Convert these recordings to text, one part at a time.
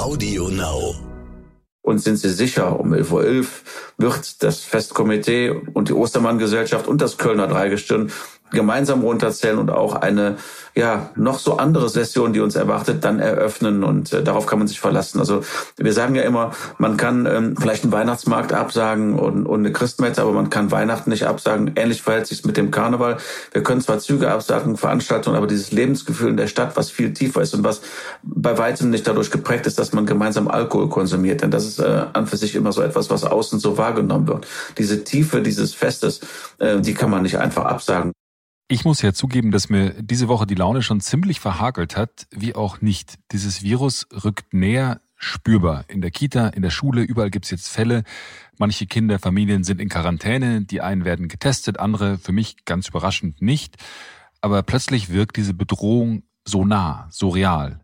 Audio Now. Und sind Sie sicher, um 11.11 Uhr wird das Festkomitee und die Ostermann-Gesellschaft und das Kölner Dreigestirn gemeinsam runterzählen und auch eine ja noch so andere Session, die uns erwartet, dann eröffnen und äh, darauf kann man sich verlassen. Also wir sagen ja immer, man kann ähm, vielleicht einen Weihnachtsmarkt absagen und, und eine Christmette, aber man kann Weihnachten nicht absagen. Ähnlich verhält sich mit dem Karneval. Wir können zwar Züge absagen, Veranstaltungen, aber dieses Lebensgefühl in der Stadt, was viel tiefer ist und was bei weitem nicht dadurch geprägt ist, dass man gemeinsam Alkohol konsumiert, denn das ist äh, an für sich immer so etwas, was außen so wahrgenommen wird. Diese Tiefe dieses Festes, äh, die kann man nicht einfach absagen. Ich muss ja zugeben, dass mir diese Woche die Laune schon ziemlich verhagelt hat, wie auch nicht. Dieses Virus rückt näher spürbar. In der Kita, in der Schule, überall gibt's jetzt Fälle. Manche Kinder, Familien sind in Quarantäne, die einen werden getestet, andere für mich ganz überraschend nicht. Aber plötzlich wirkt diese Bedrohung so nah, so real.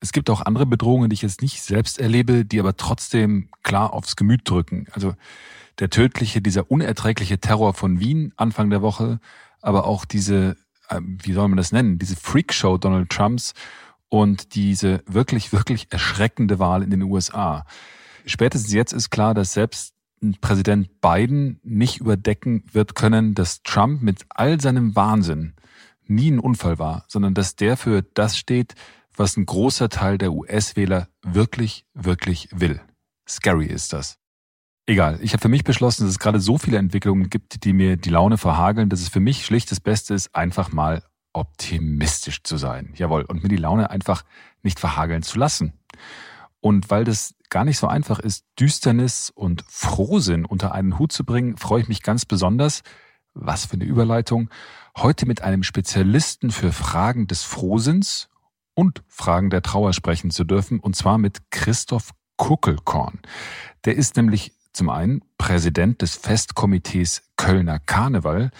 Es gibt auch andere Bedrohungen, die ich jetzt nicht selbst erlebe, die aber trotzdem klar aufs Gemüt drücken. Also der tödliche, dieser unerträgliche Terror von Wien Anfang der Woche, aber auch diese, äh, wie soll man das nennen, diese Freakshow Donald Trumps und diese wirklich, wirklich erschreckende Wahl in den USA. Spätestens jetzt ist klar, dass selbst Präsident Biden nicht überdecken wird können, dass Trump mit all seinem Wahnsinn nie ein Unfall war, sondern dass der für das steht, was ein großer Teil der US-Wähler wirklich, wirklich will. Scary ist das. Egal, ich habe für mich beschlossen, dass es gerade so viele Entwicklungen gibt, die mir die Laune verhageln, dass es für mich schlicht das Beste ist, einfach mal optimistisch zu sein. Jawohl, und mir die Laune einfach nicht verhageln zu lassen. Und weil das gar nicht so einfach ist, Düsternis und Frohsinn unter einen Hut zu bringen, freue ich mich ganz besonders, was für eine Überleitung, heute mit einem Spezialisten für Fragen des Frohsinns und Fragen der Trauer sprechen zu dürfen, und zwar mit Christoph Kuckelkorn. Der ist nämlich zum einen Präsident des Festkomitees Kölner Karneval,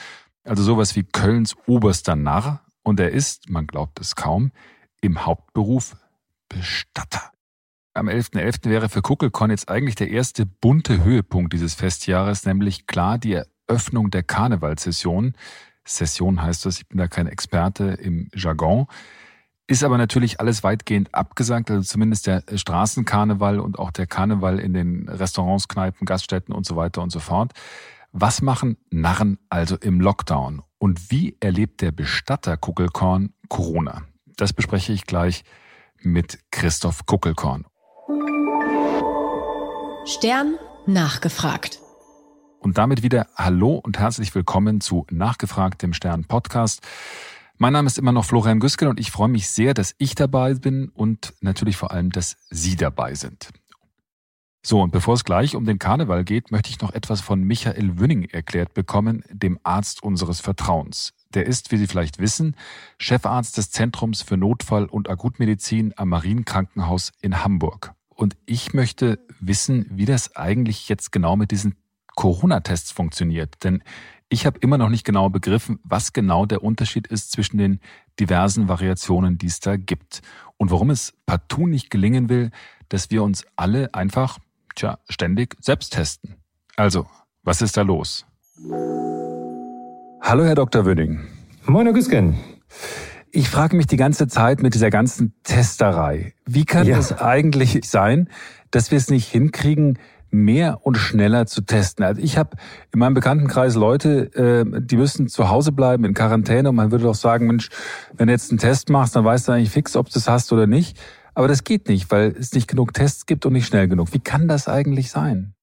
also sowas wie Kölns oberster Narr, und er ist, man glaubt es kaum, im Hauptberuf Bestatter. Am 11.11. .11. wäre für Kuckelkorn jetzt eigentlich der erste bunte Höhepunkt dieses Festjahres, nämlich klar die Eröffnung der Karnevalssession. Session heißt das, ich bin da kein Experte im Jargon. Ist aber natürlich alles weitgehend abgesagt, also zumindest der Straßenkarneval und auch der Karneval in den Restaurants, Kneipen, Gaststätten und so weiter und so fort. Was machen Narren also im Lockdown? Und wie erlebt der Bestatter Kuckelkorn Corona? Das bespreche ich gleich mit Christoph Kuckelkorn. Stern nachgefragt. Und damit wieder Hallo und herzlich willkommen zu Nachgefragt, dem Stern Podcast. Mein Name ist immer noch Florian Güskel und ich freue mich sehr, dass ich dabei bin und natürlich vor allem, dass Sie dabei sind. So, und bevor es gleich um den Karneval geht, möchte ich noch etwas von Michael Wünning erklärt bekommen, dem Arzt unseres Vertrauens. Der ist, wie Sie vielleicht wissen, Chefarzt des Zentrums für Notfall- und Akutmedizin am Marienkrankenhaus in Hamburg. Und ich möchte wissen, wie das eigentlich jetzt genau mit diesen Corona-Tests funktioniert. Denn ich habe immer noch nicht genau begriffen, was genau der Unterschied ist zwischen den diversen Variationen, die es da gibt. Und warum es partout nicht gelingen will, dass wir uns alle einfach, tja, ständig selbst testen. Also, was ist da los? Hallo, Herr Dr. Wöning. Moin, Herr Güsken. Ich frage mich die ganze Zeit mit dieser ganzen Testerei. Wie kann ja. es eigentlich sein, dass wir es nicht hinkriegen, mehr und schneller zu testen. Also ich habe in meinem Bekanntenkreis Leute, äh, die müssen zu Hause bleiben in Quarantäne und man würde doch sagen, Mensch, wenn du jetzt einen Test machst, dann weißt du eigentlich fix, ob du es hast oder nicht. Aber das geht nicht, weil es nicht genug Tests gibt und nicht schnell genug. Wie kann das eigentlich sein?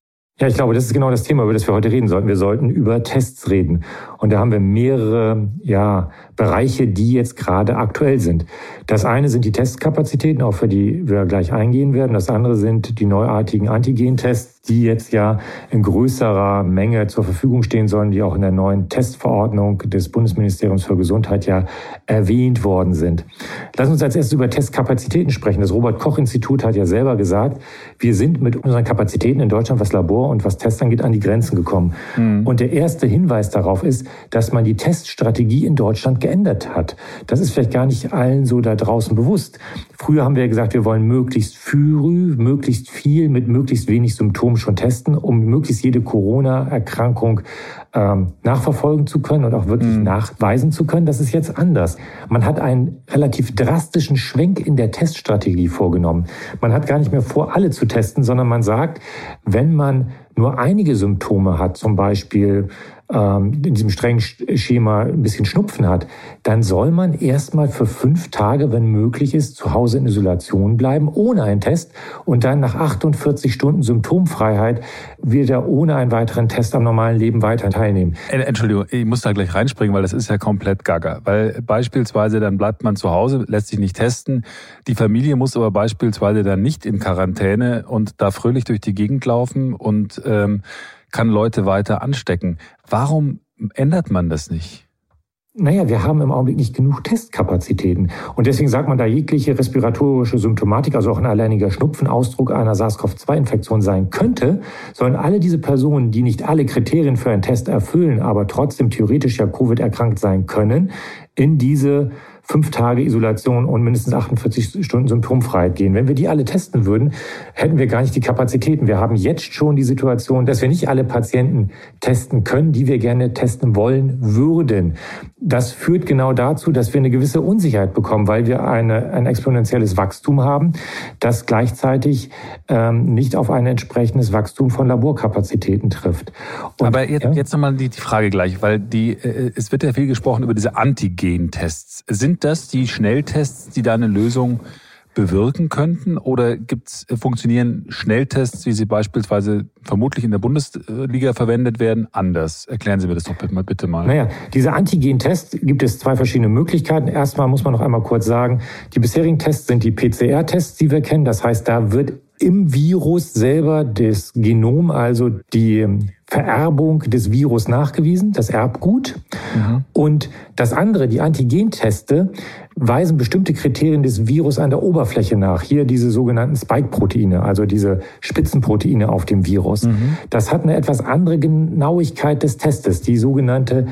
Ja, ich glaube, das ist genau das Thema, über das wir heute reden sollten. Wir sollten über Tests reden. Und da haben wir mehrere ja, Bereiche, die jetzt gerade aktuell sind. Das eine sind die Testkapazitäten, auf die wir gleich eingehen werden. Das andere sind die neuartigen Antigen-Tests, die jetzt ja in größerer Menge zur Verfügung stehen sollen, die auch in der neuen Testverordnung des Bundesministeriums für Gesundheit ja erwähnt worden sind. Lass uns als erstes über Testkapazitäten sprechen. Das Robert-Koch-Institut hat ja selber gesagt, wir sind mit unseren Kapazitäten in Deutschland, was Labor und was Tests angeht, an die Grenzen gekommen. Mhm. Und der erste Hinweis darauf ist, dass man die Teststrategie in Deutschland geändert hat. Das ist vielleicht gar nicht allen so da draußen bewusst. Früher haben wir gesagt, wir wollen möglichst früh, möglichst viel mit möglichst wenig Symptomen schon testen, um möglichst jede Corona-Erkrankung ähm, nachverfolgen zu können und auch wirklich mhm. nachweisen zu können. Das ist jetzt anders. Man hat einen relativ drastischen Schwenk in der Teststrategie vorgenommen. Man hat gar nicht mehr vor, alle zu testen, sondern man sagt, wenn man nur einige Symptome hat, zum Beispiel in diesem strengen Schema ein bisschen Schnupfen hat, dann soll man erstmal für fünf Tage, wenn möglich ist, zu Hause in Isolation bleiben, ohne einen Test und dann nach 48 Stunden Symptomfreiheit wieder ohne einen weiteren Test am normalen Leben weiter teilnehmen. Entschuldigung, ich muss da gleich reinspringen, weil das ist ja komplett gaga. Weil beispielsweise dann bleibt man zu Hause, lässt sich nicht testen. Die Familie muss aber beispielsweise dann nicht in Quarantäne und da fröhlich durch die Gegend laufen und ähm, kann Leute weiter anstecken. Warum ändert man das nicht? Naja, wir haben im Augenblick nicht genug Testkapazitäten. Und deswegen sagt man, da jegliche respiratorische Symptomatik, also auch ein alleiniger Schnupfen, Ausdruck einer SARS-CoV-2-Infektion sein könnte, sollen alle diese Personen, die nicht alle Kriterien für einen Test erfüllen, aber trotzdem theoretisch ja Covid erkrankt sein können, in diese fünf Tage Isolation und mindestens 48 Stunden Symptomfreiheit gehen. Wenn wir die alle testen würden, hätten wir gar nicht die Kapazitäten. Wir haben jetzt schon die Situation, dass wir nicht alle Patienten testen können, die wir gerne testen wollen würden. Das führt genau dazu, dass wir eine gewisse Unsicherheit bekommen, weil wir eine, ein exponentielles Wachstum haben, das gleichzeitig ähm, nicht auf ein entsprechendes Wachstum von Laborkapazitäten trifft. Und, Aber jetzt, ja? jetzt nochmal die, die Frage gleich, weil die, äh, es wird ja viel gesprochen über diese Antigen-Tests. Sind das die Schnelltests, die da eine Lösung bewirken könnten? Oder gibt's, äh, funktionieren Schnelltests, wie sie beispielsweise vermutlich in der Bundesliga verwendet werden, anders? Erklären Sie mir das doch bitte mal. Naja, diese Antigen-Tests gibt es zwei verschiedene Möglichkeiten. Erstmal muss man noch einmal kurz sagen, die bisherigen Tests sind die PCR-Tests, die wir kennen. Das heißt, da wird im Virus selber das Genom, also die Vererbung des Virus nachgewiesen, das Erbgut. Mhm. Und das andere, die Antigenteste, weisen bestimmte Kriterien des Virus an der Oberfläche nach. Hier diese sogenannten Spike-Proteine, also diese Spitzenproteine auf dem Virus. Mhm. Das hat eine etwas andere Genauigkeit des Testes, die sogenannte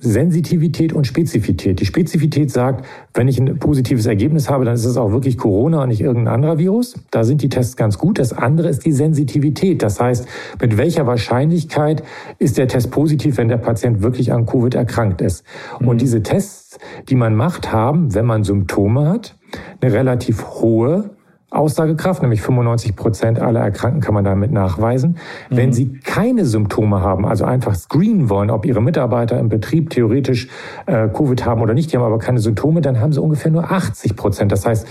Sensitivität und Spezifität. Die Spezifität sagt, wenn ich ein positives Ergebnis habe, dann ist es auch wirklich Corona und nicht irgendein anderer Virus. Da sind die Tests ganz gut. Das andere ist die Sensitivität. Das heißt, mit welcher Wahrscheinlichkeit ist der Test positiv, wenn der Patient wirklich an Covid erkrankt ist. Mhm. Und diese Tests, die man macht, haben, wenn man Symptome hat, eine relativ hohe Aussagekraft, nämlich 95 Prozent aller Erkrankten kann man damit nachweisen. Mhm. Wenn sie keine Symptome haben, also einfach screenen wollen, ob ihre Mitarbeiter im Betrieb theoretisch äh, Covid haben oder nicht, die haben aber keine Symptome, dann haben sie ungefähr nur 80 Prozent. Das heißt,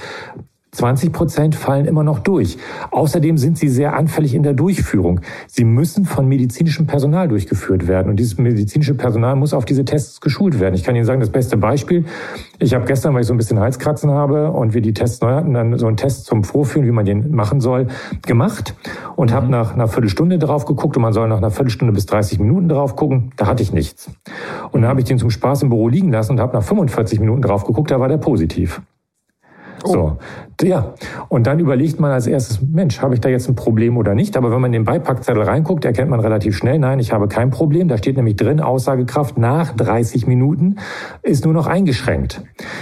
20 Prozent fallen immer noch durch. Außerdem sind sie sehr anfällig in der Durchführung. Sie müssen von medizinischem Personal durchgeführt werden. Und dieses medizinische Personal muss auf diese Tests geschult werden. Ich kann Ihnen sagen, das beste Beispiel. Ich habe gestern, weil ich so ein bisschen Halskratzen habe und wir die Tests neu hatten, dann so einen Test zum Vorführen, wie man den machen soll, gemacht und mhm. habe nach einer Viertelstunde drauf geguckt und man soll nach einer Viertelstunde bis 30 Minuten drauf gucken. Da hatte ich nichts. Und dann habe ich den zum Spaß im Büro liegen lassen und habe nach 45 Minuten drauf geguckt, da war der positiv. Oh. So, ja. Und dann überlegt man als erstes, Mensch, habe ich da jetzt ein Problem oder nicht? Aber wenn man in den Beipackzettel reinguckt, erkennt man relativ schnell, nein, ich habe kein Problem. Da steht nämlich drin, Aussagekraft nach 30 Minuten ist nur noch eingeschränkt.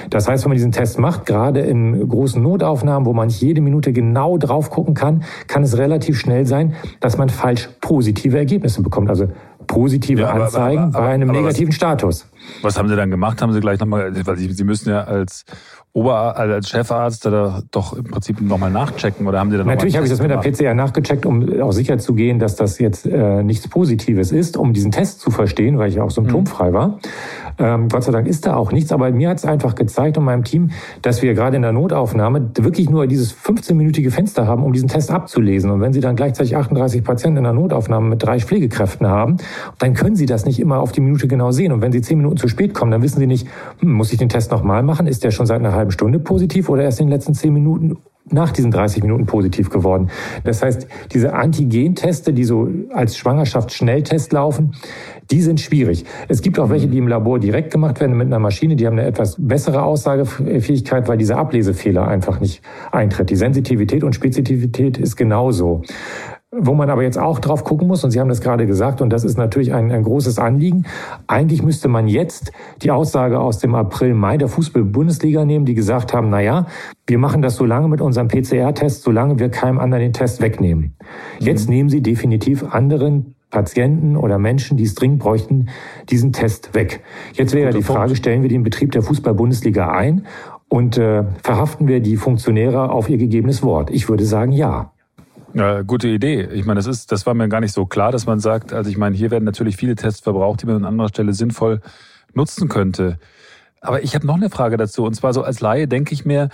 Das heißt, wenn man diesen Test macht, gerade in großen Notaufnahmen, wo man nicht jede Minute genau drauf gucken kann, kann es relativ schnell sein, dass man falsch positive Ergebnisse bekommt. Also positive ja, aber, Anzeigen aber, aber, bei einem negativen was, Status. Was haben Sie dann gemacht? Haben Sie gleich nochmal, weil Sie, Sie müssen ja als Ober, also als Chefarzt da doch im Prinzip nochmal nachchecken oder haben Sie dann Natürlich habe ich das mit der PCR nachgecheckt, um auch sicher zu gehen, dass das jetzt äh, nichts Positives ist, um diesen Test zu verstehen, weil ich ja auch symptomfrei mhm. war. Ähm, Gott sei Dank ist da auch nichts, aber mir hat es einfach gezeigt und meinem Team, dass wir gerade in der Notaufnahme wirklich nur dieses 15-minütige Fenster haben, um diesen Test abzulesen. Und wenn Sie dann gleichzeitig 38 Patienten in der Notaufnahme mit drei Pflegekräften haben, dann können Sie das nicht immer auf die Minute genau sehen. Und wenn Sie zehn Minuten zu spät kommen, dann wissen Sie nicht, hm, muss ich den Test nochmal machen? Ist der schon seit einer halben Stunde positiv oder erst in den letzten zehn Minuten? nach diesen 30 Minuten positiv geworden. Das heißt, diese Antigen-Teste, die so als Schwangerschaftsschnelltest laufen, die sind schwierig. Es gibt auch welche, die im Labor direkt gemacht werden mit einer Maschine, die haben eine etwas bessere Aussagefähigkeit, weil dieser Ablesefehler einfach nicht eintritt. Die Sensitivität und Spezifität ist genauso. Wo man aber jetzt auch drauf gucken muss, und Sie haben das gerade gesagt, und das ist natürlich ein, ein großes Anliegen, eigentlich müsste man jetzt die Aussage aus dem April, Mai der Fußball-Bundesliga nehmen, die gesagt haben, na ja, wir machen das so lange mit unserem PCR-Test, solange wir keinem anderen den Test wegnehmen. Jetzt mhm. nehmen Sie definitiv anderen Patienten oder Menschen, die es dringend bräuchten, diesen Test weg. Jetzt wäre die Frage, stellen wir den Betrieb der Fußball-Bundesliga ein und äh, verhaften wir die Funktionäre auf ihr gegebenes Wort? Ich würde sagen, ja. Ja, gute Idee. Ich meine, das ist, das war mir gar nicht so klar, dass man sagt, also ich meine, hier werden natürlich viele Tests verbraucht, die man an anderer Stelle sinnvoll nutzen könnte. Aber ich habe noch eine Frage dazu. Und zwar so als Laie denke ich mir,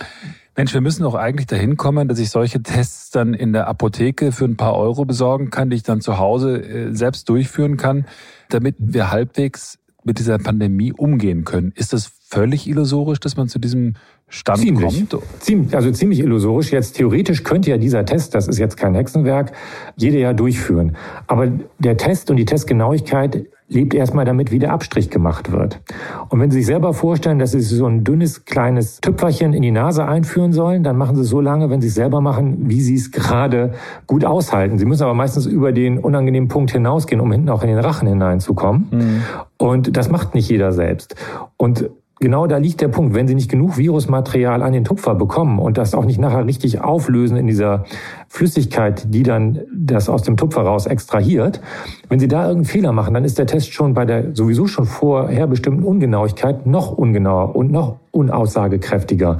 Mensch, wir müssen doch eigentlich dahin kommen, dass ich solche Tests dann in der Apotheke für ein paar Euro besorgen kann, die ich dann zu Hause äh, selbst durchführen kann, damit wir halbwegs mit dieser Pandemie umgehen können. Ist das völlig illusorisch, dass man zu diesem Stand ziemlich, kommt? Ziemlich, also ziemlich illusorisch. Jetzt theoretisch könnte ja dieser Test, das ist jetzt kein Hexenwerk, jeder ja durchführen. Aber der Test und die Testgenauigkeit lebt erstmal damit, wie der Abstrich gemacht wird. Und wenn Sie sich selber vorstellen, dass Sie so ein dünnes, kleines Tüpferchen in die Nase einführen sollen, dann machen Sie es so lange, wenn Sie es selber machen, wie Sie es gerade gut aushalten. Sie müssen aber meistens über den unangenehmen Punkt hinausgehen, um hinten auch in den Rachen hineinzukommen. Mhm. Und das macht nicht jeder selbst. Und Genau da liegt der Punkt. Wenn Sie nicht genug Virusmaterial an den Tupfer bekommen und das auch nicht nachher richtig auflösen in dieser Flüssigkeit, die dann das aus dem Tupfer raus extrahiert, wenn Sie da irgendeinen Fehler machen, dann ist der Test schon bei der sowieso schon vorher bestimmten Ungenauigkeit noch ungenauer und noch unaussagekräftiger.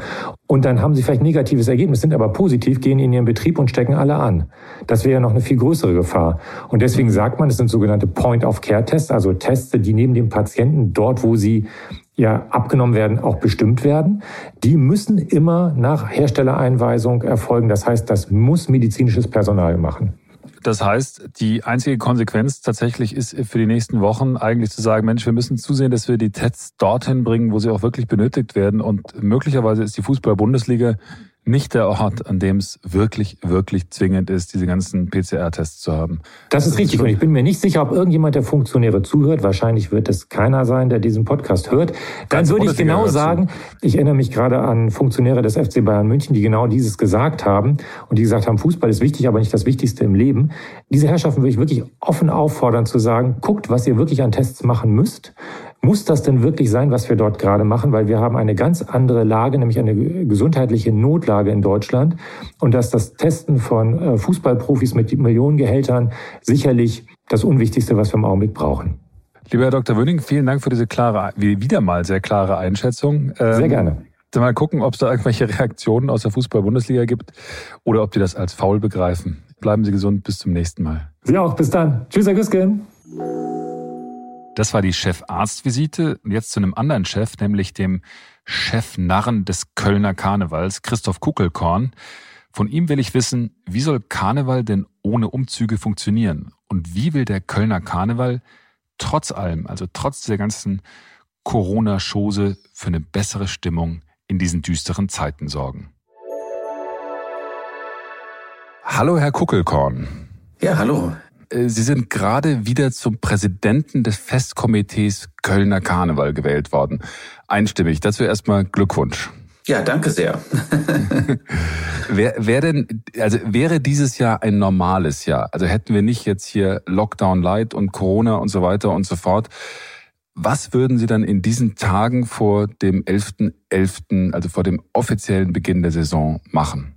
Und dann haben Sie vielleicht negatives Ergebnis, sind aber positiv, gehen in Ihren Betrieb und stecken alle an. Das wäre noch eine viel größere Gefahr. Und deswegen sagt man, es sind sogenannte Point-of-Care-Tests, also Tests, die neben dem Patienten dort, wo sie ja abgenommen werden, auch bestimmt werden. Die müssen immer nach Herstellereinweisung erfolgen. Das heißt, das muss medizinisches Personal machen. Das heißt, die einzige Konsequenz tatsächlich ist für die nächsten Wochen eigentlich zu sagen, Mensch, wir müssen zusehen, dass wir die Tests dorthin bringen, wo sie auch wirklich benötigt werden. Und möglicherweise ist die Fußball-Bundesliga nicht der Ort, an dem es wirklich, wirklich zwingend ist, diese ganzen PCR-Tests zu haben. Das ist richtig. Und ich bin mir nicht sicher, ob irgendjemand der Funktionäre zuhört. Wahrscheinlich wird es keiner sein, der diesen Podcast hört. Dann würde ich genau sagen, ich erinnere mich gerade an Funktionäre des FC Bayern München, die genau dieses gesagt haben und die gesagt haben, Fußball ist wichtig, aber nicht das Wichtigste im Leben. Diese Herrschaften würde ich wirklich offen auffordern zu sagen, guckt, was ihr wirklich an Tests machen müsst. Muss das denn wirklich sein, was wir dort gerade machen? Weil wir haben eine ganz andere Lage, nämlich eine gesundheitliche Notlage in Deutschland. Und dass das Testen von äh, Fußballprofis mit Millionengehältern sicherlich das Unwichtigste, was wir im Augenblick brauchen. Lieber Herr Dr. Wöning, vielen Dank für diese klare, wieder mal sehr klare Einschätzung. Sehr ähm, gerne. Mal gucken, ob es da irgendwelche Reaktionen aus der Fußball-Bundesliga gibt oder ob die das als faul begreifen. Bleiben Sie gesund, bis zum nächsten Mal. Sie auch, bis dann. Tschüss, Herr Güsken. Das war die Chefarztvisite. Und jetzt zu einem anderen Chef, nämlich dem Chef-Narren des Kölner Karnevals, Christoph Kuckelkorn. Von ihm will ich wissen, wie soll Karneval denn ohne Umzüge funktionieren? Und wie will der Kölner Karneval trotz allem, also trotz dieser ganzen Corona-Chose, für eine bessere Stimmung in diesen düsteren Zeiten sorgen? Hallo, Herr Kuckelkorn. Ja, hallo. Äh, Sie sind gerade wieder zum Präsidenten des Festkomitees Kölner Karneval gewählt worden. Einstimmig. Dazu erstmal Glückwunsch. Ja, danke sehr. wer, wer denn, also wäre dieses Jahr ein normales Jahr? Also hätten wir nicht jetzt hier Lockdown Light und Corona und so weiter und so fort. Was würden Sie dann in diesen Tagen vor dem 11.11., .11., also vor dem offiziellen Beginn der Saison machen?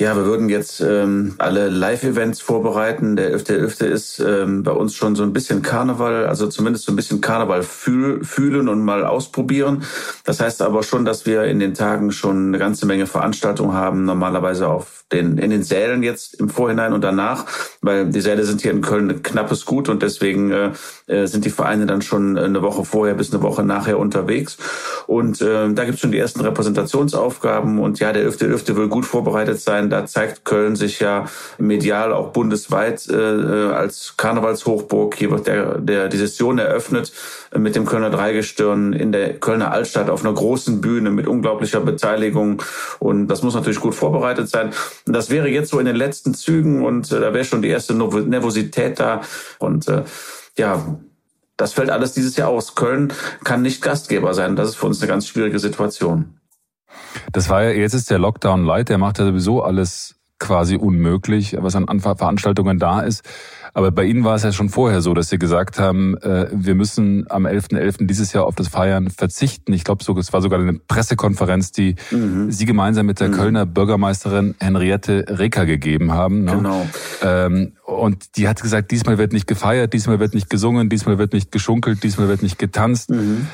Ja, wir würden jetzt ähm, alle Live-Events vorbereiten. Der 11.11. .11. ist ähm, bei uns schon so ein bisschen Karneval, also zumindest so ein bisschen Karneval fühl, fühlen und mal ausprobieren. Das heißt aber schon, dass wir in den Tagen schon eine ganze Menge Veranstaltungen haben, normalerweise auf den, in den Sälen jetzt im Vorhinein und danach, weil die Säle sind hier in Köln ein knappes Gut und deswegen äh, äh sind die Vereine dann schon eine Woche vorher bis eine Woche nachher unterwegs. Und äh, da gibt's schon die ersten Repräsentationsaufgaben und ja, der 11.11. .11. will gut vorbereitet sein da zeigt Köln sich ja medial auch bundesweit äh, als Karnevalshochburg. Hier wird der, der, die Session eröffnet mit dem Kölner Dreigestirn in der Kölner Altstadt auf einer großen Bühne mit unglaublicher Beteiligung. Und das muss natürlich gut vorbereitet sein. Das wäre jetzt so in den letzten Zügen und äh, da wäre schon die erste Nervosität da. Und äh, ja, das fällt alles dieses Jahr aus. Köln kann nicht Gastgeber sein. Das ist für uns eine ganz schwierige Situation. Das war ja, jetzt ist der Lockdown light, der macht ja sowieso alles quasi unmöglich, was an Veranstaltungen da ist. Aber bei Ihnen war es ja schon vorher so, dass Sie gesagt haben, äh, wir müssen am 11.11. .11. dieses Jahr auf das Feiern verzichten. Ich glaube, es war sogar eine Pressekonferenz, die mhm. Sie gemeinsam mit der mhm. Kölner Bürgermeisterin Henriette Reker gegeben haben. Ne? Genau. Ähm, und die hat gesagt, diesmal wird nicht gefeiert, diesmal wird nicht gesungen, diesmal wird nicht geschunkelt, diesmal wird nicht getanzt. Mhm.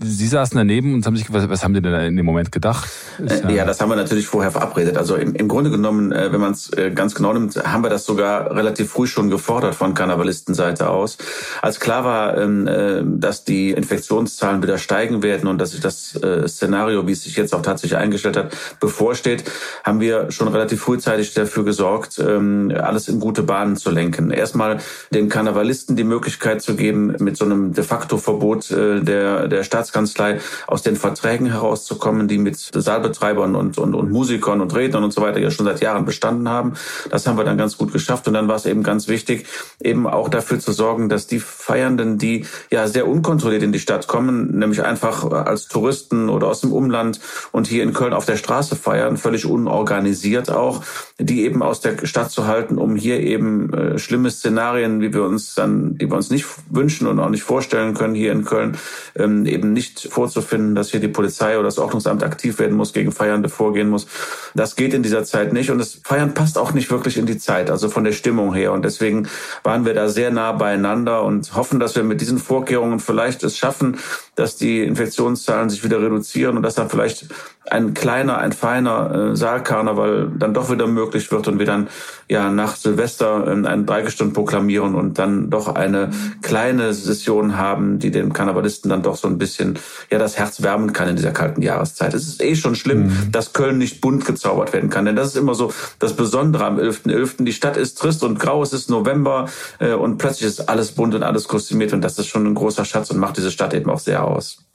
Sie saßen daneben und haben sich, was, was haben Sie denn in dem Moment gedacht? Ja, ja, das haben wir natürlich vorher verabredet. Also im, im Grunde genommen, äh, wenn man es äh, ganz genau nimmt, haben wir das sogar relativ früh schon gefordert von Karnevalistenseite aus. Als klar war, ähm, äh, dass die Infektionszahlen wieder steigen werden und dass sich das Szenario, wie es sich jetzt auch tatsächlich eingestellt hat, bevorsteht, haben wir schon relativ frühzeitig dafür gesorgt, ähm, alles in gute Bahnen zu lenken. Erstmal den Karnevalisten die Möglichkeit zu geben, mit so einem de facto Verbot der, der Staats Staatskanzlei aus den Verträgen herauszukommen, die mit Saalbetreibern und, und, und Musikern und Rednern und so weiter ja schon seit Jahren bestanden haben. Das haben wir dann ganz gut geschafft. Und dann war es eben ganz wichtig, eben auch dafür zu sorgen, dass die Feiernden, die ja sehr unkontrolliert in die Stadt kommen, nämlich einfach als Touristen oder aus dem Umland und hier in Köln auf der Straße feiern, völlig unorganisiert auch, die eben aus der Stadt zu halten, um hier eben äh, schlimme Szenarien, wie wir uns dann, die wir uns nicht wünschen und auch nicht vorstellen können hier in Köln, ähm, eben nicht vorzufinden, dass hier die Polizei oder das Ordnungsamt aktiv werden muss, gegen Feiernde vorgehen muss. Das geht in dieser Zeit nicht und das Feiern passt auch nicht wirklich in die Zeit, also von der Stimmung her. Und deswegen waren wir da sehr nah beieinander und hoffen, dass wir mit diesen Vorkehrungen vielleicht es schaffen, dass die Infektionszahlen sich wieder reduzieren und dass dann vielleicht ein kleiner, ein feiner äh, Saalkarneval dann doch wieder möglich wird und wir dann ja nach Silvester äh, einen Dreigestunden proklamieren und dann doch eine kleine Session haben, die den Karnevalisten dann doch so ein bisschen ja das Herz wärmen kann in dieser kalten Jahreszeit. Es ist eh schon schlimm, mhm. dass Köln nicht bunt gezaubert werden kann, denn das ist immer so das Besondere am 11.11. .11. Die Stadt ist trist und grau, es ist November äh, und plötzlich ist alles bunt und alles kostümiert und das ist schon ein großer Schatz und macht diese Stadt eben auch sehr aus.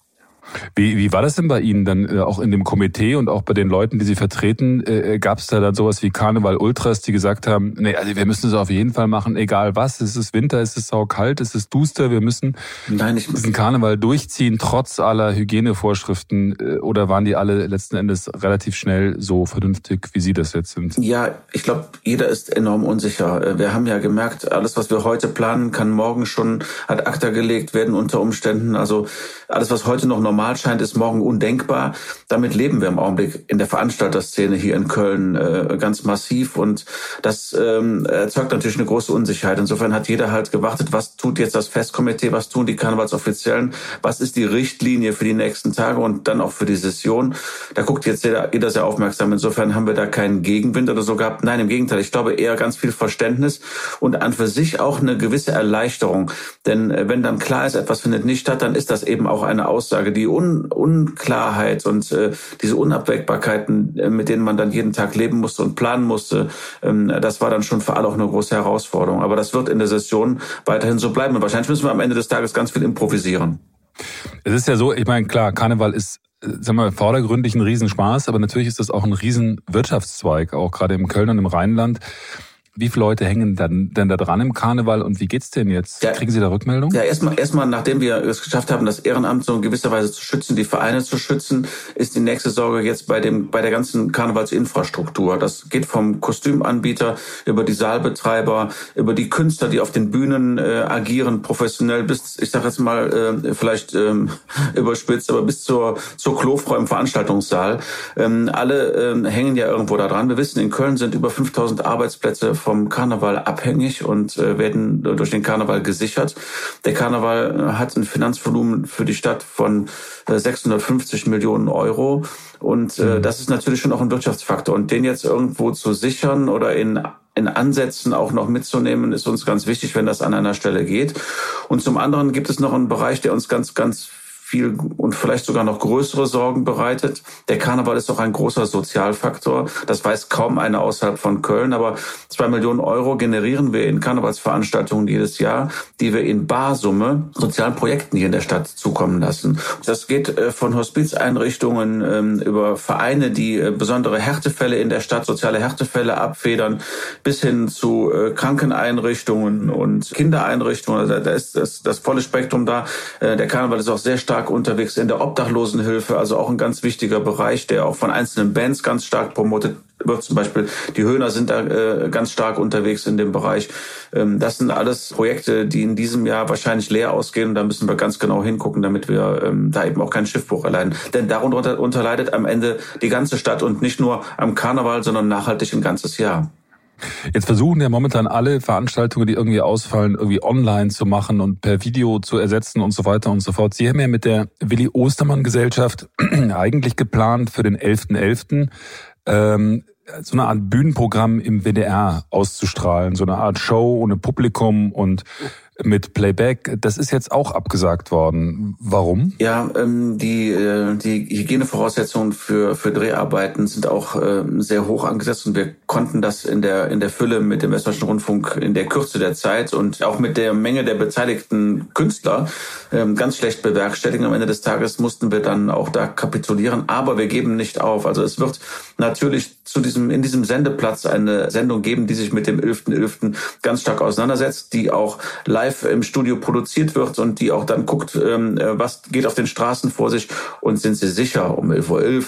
Wie, wie war das denn bei Ihnen dann äh, auch in dem Komitee und auch bei den Leuten, die Sie vertreten? Äh, Gab es da dann sowas wie Karneval Ultras, die gesagt haben, nee, also wir müssen es auf jeden Fall machen, egal was. Es ist Winter, es ist saukalt, es ist duster, wir müssen Nein, ich diesen Karneval durchziehen, trotz aller Hygienevorschriften. Äh, oder waren die alle letzten Endes relativ schnell so vernünftig, wie Sie das jetzt sind? Ja, ich glaube, jeder ist enorm unsicher. Äh, wir haben ja gemerkt, alles, was wir heute planen, kann morgen schon ad acta gelegt werden unter Umständen. Also alles, was heute noch normal normal scheint, ist morgen undenkbar. Damit leben wir im Augenblick in der Veranstalterszene hier in Köln äh, ganz massiv und das ähm, erzeugt natürlich eine große Unsicherheit. Insofern hat jeder halt gewartet, was tut jetzt das Festkomitee, was tun die Karnevalsoffiziellen, was ist die Richtlinie für die nächsten Tage und dann auch für die Session. Da guckt jetzt jeder, jeder sehr aufmerksam. Insofern haben wir da keinen Gegenwind oder so gehabt. Nein, im Gegenteil. Ich glaube eher ganz viel Verständnis und an für sich auch eine gewisse Erleichterung. Denn äh, wenn dann klar ist, etwas findet nicht statt, dann ist das eben auch eine Aussage, die Un Unklarheit und äh, diese Unabwägbarkeiten, äh, mit denen man dann jeden Tag leben musste und planen musste, ähm, das war dann schon für alle auch eine große Herausforderung. Aber das wird in der Session weiterhin so bleiben. Und wahrscheinlich müssen wir am Ende des Tages ganz viel improvisieren. Es ist ja so, ich meine, klar, Karneval ist äh, sagen wir, vordergründig ein Riesenspaß, aber natürlich ist das auch ein Riesenwirtschaftszweig, auch gerade im Köln und im Rheinland. Wie viele Leute hängen dann, denn da dran im Karneval und wie geht's denn jetzt? Ja, Kriegen Sie da Rückmeldung? Ja, erstmal, erstmal, nachdem wir es geschafft haben, das Ehrenamt so in gewisser Weise zu schützen, die Vereine zu schützen, ist die nächste Sorge jetzt bei dem, bei der ganzen Karnevalsinfrastruktur. Das geht vom Kostümanbieter über die Saalbetreiber, über die Künstler, die auf den Bühnen äh, agieren, professionell bis, ich sag jetzt mal, äh, vielleicht ähm, überspitzt, aber bis zur, zur Klofrau im Veranstaltungssaal. Ähm, alle ähm, hängen ja irgendwo da dran. Wir wissen, in Köln sind über 5000 Arbeitsplätze vom Karneval abhängig und äh, werden durch den Karneval gesichert. Der Karneval äh, hat ein Finanzvolumen für die Stadt von 650 äh, Millionen Euro. Und äh, mhm. das ist natürlich schon auch ein Wirtschaftsfaktor. Und den jetzt irgendwo zu sichern oder in in Ansätzen auch noch mitzunehmen, ist uns ganz wichtig, wenn das an einer Stelle geht. Und zum anderen gibt es noch einen Bereich, der uns ganz, ganz viel und vielleicht sogar noch größere Sorgen bereitet. Der Karneval ist doch ein großer Sozialfaktor. Das weiß kaum einer außerhalb von Köln, aber zwei Millionen Euro generieren wir in Karnevalsveranstaltungen jedes Jahr, die wir in Barsumme sozialen Projekten hier in der Stadt zukommen lassen. Das geht äh, von Hospizeinrichtungen ähm, über Vereine, die äh, besondere Härtefälle in der Stadt, soziale Härtefälle abfedern, bis hin zu äh, Krankeneinrichtungen und Kindereinrichtungen. Also da ist das, das volle Spektrum da. Der Karneval ist auch sehr stark stark unterwegs in der Obdachlosenhilfe, also auch ein ganz wichtiger Bereich, der auch von einzelnen Bands ganz stark promotet wird. Zum Beispiel die Höhner sind da äh, ganz stark unterwegs in dem Bereich. Ähm, das sind alles Projekte, die in diesem Jahr wahrscheinlich leer ausgehen. Da müssen wir ganz genau hingucken, damit wir ähm, da eben auch keinen Schiffbruch erleiden. Denn darunter unterleidet am Ende die ganze Stadt und nicht nur am Karneval, sondern nachhaltig ein ganzes Jahr. Jetzt versuchen ja momentan alle Veranstaltungen, die irgendwie ausfallen, irgendwie online zu machen und per Video zu ersetzen und so weiter und so fort. Sie haben ja mit der Willi Ostermann Gesellschaft eigentlich geplant für den 11.11. .11., ähm, so eine Art Bühnenprogramm im WDR auszustrahlen, so eine Art Show ohne Publikum und mit Playback. Das ist jetzt auch abgesagt worden. Warum? Ja, ähm, die, äh, die Hygienevoraussetzungen für, für Dreharbeiten sind auch äh, sehr hoch angesetzt und wir konnten das in der, in der Fülle mit dem Westdeutschen Rundfunk in der Kürze der Zeit und auch mit der Menge der beteiligten Künstler äh, ganz schlecht bewerkstelligen. Am Ende des Tages mussten wir dann auch da kapitulieren, aber wir geben nicht auf. Also es wird natürlich zu diesem, in diesem Sendeplatz eine Sendung geben, die sich mit dem 11.11. .11. ganz stark auseinandersetzt, die auch live live im Studio produziert wird und die auch dann guckt, ähm, äh, was geht auf den Straßen vor sich und sind sie sicher, um 11.11 Uhr .11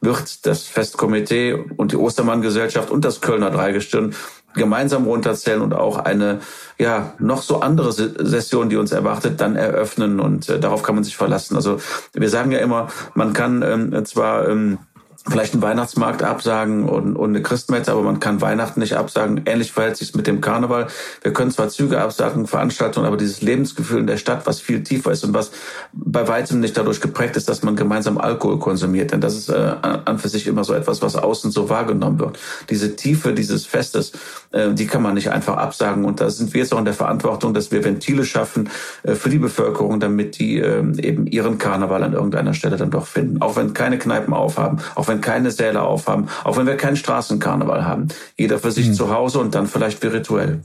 wird das Festkomitee und die Ostermann-Gesellschaft und das Kölner Dreigestirn gemeinsam runterzählen und auch eine ja noch so andere Session, die uns erwartet, dann eröffnen und äh, darauf kann man sich verlassen. Also wir sagen ja immer, man kann ähm, zwar ähm, vielleicht einen Weihnachtsmarkt absagen und, und eine Christmette, aber man kann Weihnachten nicht absagen. Ähnlich verhält sich mit dem Karneval. Wir können zwar Züge absagen, Veranstaltungen, aber dieses Lebensgefühl in der Stadt, was viel tiefer ist und was bei weitem nicht dadurch geprägt ist, dass man gemeinsam Alkohol konsumiert. Denn das ist äh, an für sich immer so etwas, was außen so wahrgenommen wird. Diese Tiefe dieses Festes, äh, die kann man nicht einfach absagen. Und da sind wir jetzt auch in der Verantwortung, dass wir Ventile schaffen äh, für die Bevölkerung, damit die äh, eben ihren Karneval an irgendeiner Stelle dann doch finden. Auch wenn keine Kneipen aufhaben, auch wenn wenn keine Säle aufhaben, auch wenn wir keinen Straßenkarneval haben. Jeder für sich mhm. zu Hause und dann vielleicht virtuell.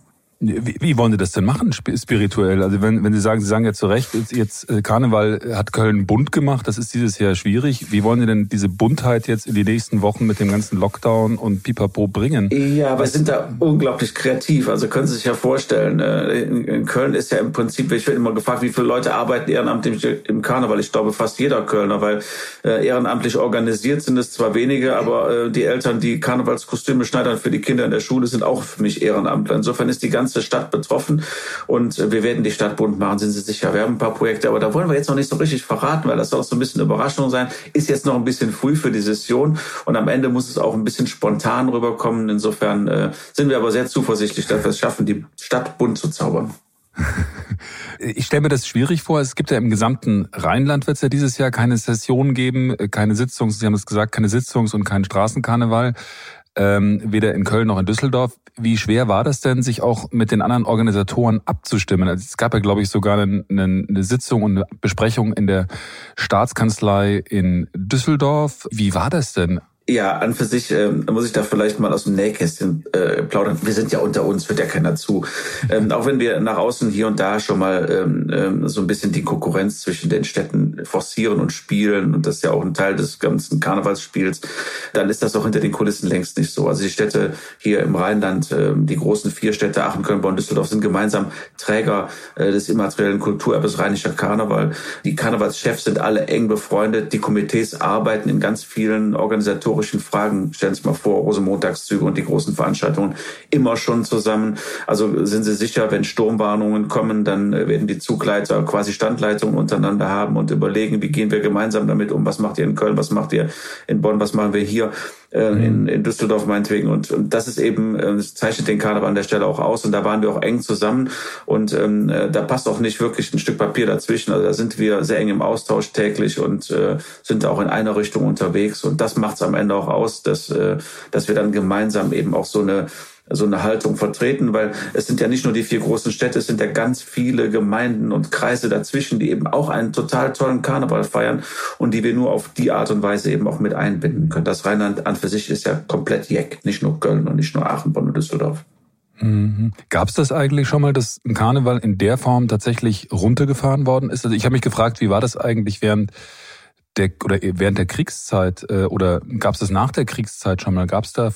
Wie, wie wollen Sie das denn machen, spirituell? Also wenn, wenn Sie sagen, Sie sagen ja zu Recht, jetzt, äh, Karneval hat Köln bunt gemacht, das ist dieses Jahr schwierig. Wie wollen Sie denn diese Buntheit jetzt in die nächsten Wochen mit dem ganzen Lockdown und Pipapo bringen? Ja, wir sind da unglaublich kreativ. Also können Sie sich ja vorstellen, äh, in Köln ist ja im Prinzip, ich werde immer gefragt, wie viele Leute arbeiten ehrenamtlich im Karneval. Ich glaube fast jeder Kölner, weil äh, ehrenamtlich organisiert sind es zwar wenige, aber die Eltern, die Karnevalskostüme schneidern für die Kinder in der Schule, sind auch für mich Ehrenamtler. Insofern ist die ganze ganze Stadt betroffen und äh, wir werden die Stadt bunt machen, sind Sie sicher. Wir haben ein paar Projekte, aber da wollen wir jetzt noch nicht so richtig verraten, weil das soll auch so ein bisschen Überraschung sein. Ist jetzt noch ein bisschen früh für die Session und am Ende muss es auch ein bisschen spontan rüberkommen. Insofern äh, sind wir aber sehr zuversichtlich, dass wir es schaffen, die Stadt bunt zu zaubern. Ich stelle mir das schwierig vor. Es gibt ja im gesamten Rheinland wird es ja dieses Jahr keine Session geben, keine Sitzungs, Sie haben es gesagt, keine Sitzungs- und keinen Straßenkarneval ähm, weder in Köln noch in Düsseldorf. Wie schwer war das denn, sich auch mit den anderen Organisatoren abzustimmen? Also es gab ja, glaube ich, sogar eine, eine Sitzung und eine Besprechung in der Staatskanzlei in Düsseldorf. Wie war das denn? Ja, an für sich äh, muss ich da vielleicht mal aus dem Nähkästchen äh, plaudern. Wir sind ja unter uns, hört ja keiner zu. Ähm, auch wenn wir nach außen hier und da schon mal ähm, ähm, so ein bisschen die Konkurrenz zwischen den Städten forcieren und spielen, und das ist ja auch ein Teil des ganzen Karnevalsspiels, dann ist das auch hinter den Kulissen längst nicht so. Also die Städte hier im Rheinland, äh, die großen vier Städte, Aachen, Köln, Bonn, Düsseldorf, sind gemeinsam Träger äh, des immateriellen Kulturerbes Rheinischer Karneval. Die Karnevalschefs sind alle eng befreundet. Die Komitees arbeiten in ganz vielen Organisationen organisatorischen Fragen, stellen Sie sich mal vor, Rosenmontagszüge und die großen Veranstaltungen immer schon zusammen. Also sind Sie sicher, wenn Sturmwarnungen kommen, dann äh, werden die Zugleiter quasi Standleitungen untereinander haben und überlegen, wie gehen wir gemeinsam damit um, was macht ihr in Köln, was macht ihr in Bonn, was machen wir hier äh, in, mhm. in Düsseldorf meinetwegen. Und, und das ist eben, äh, das zeichnet den Karneval an der Stelle auch aus. Und da waren wir auch eng zusammen. Und ähm, äh, da passt auch nicht wirklich ein Stück Papier dazwischen. Also da sind wir sehr eng im Austausch täglich und äh, sind auch in einer Richtung unterwegs. Und das macht es am Ende auch aus, dass, äh, dass wir dann gemeinsam eben auch so eine so eine Haltung vertreten, weil es sind ja nicht nur die vier großen Städte, es sind ja ganz viele Gemeinden und Kreise dazwischen, die eben auch einen total tollen Karneval feiern und die wir nur auf die Art und Weise eben auch mit einbinden können. Das Rheinland an für sich ist ja komplett jeck, nicht nur Köln und nicht nur Aachen, Bonn und Düsseldorf. Mhm. Gab es das eigentlich schon mal, dass ein Karneval in der Form tatsächlich runtergefahren worden ist? Also ich habe mich gefragt, wie war das eigentlich während der oder während der Kriegszeit äh, oder gab es das nach der Kriegszeit schon mal? Gab es da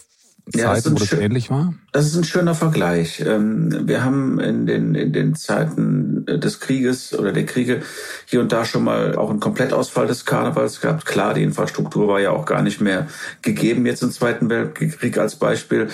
Ja, wo das ähnlich war? Das ist ein schöner Vergleich. Ähm, wir haben in den, in den Zeiten des Krieges oder der Kriege hier und da schon mal auch einen Komplettausfall des Karnevals gehabt. Klar, die Infrastruktur war ja auch gar nicht mehr gegeben jetzt im Zweiten Weltkrieg als Beispiel.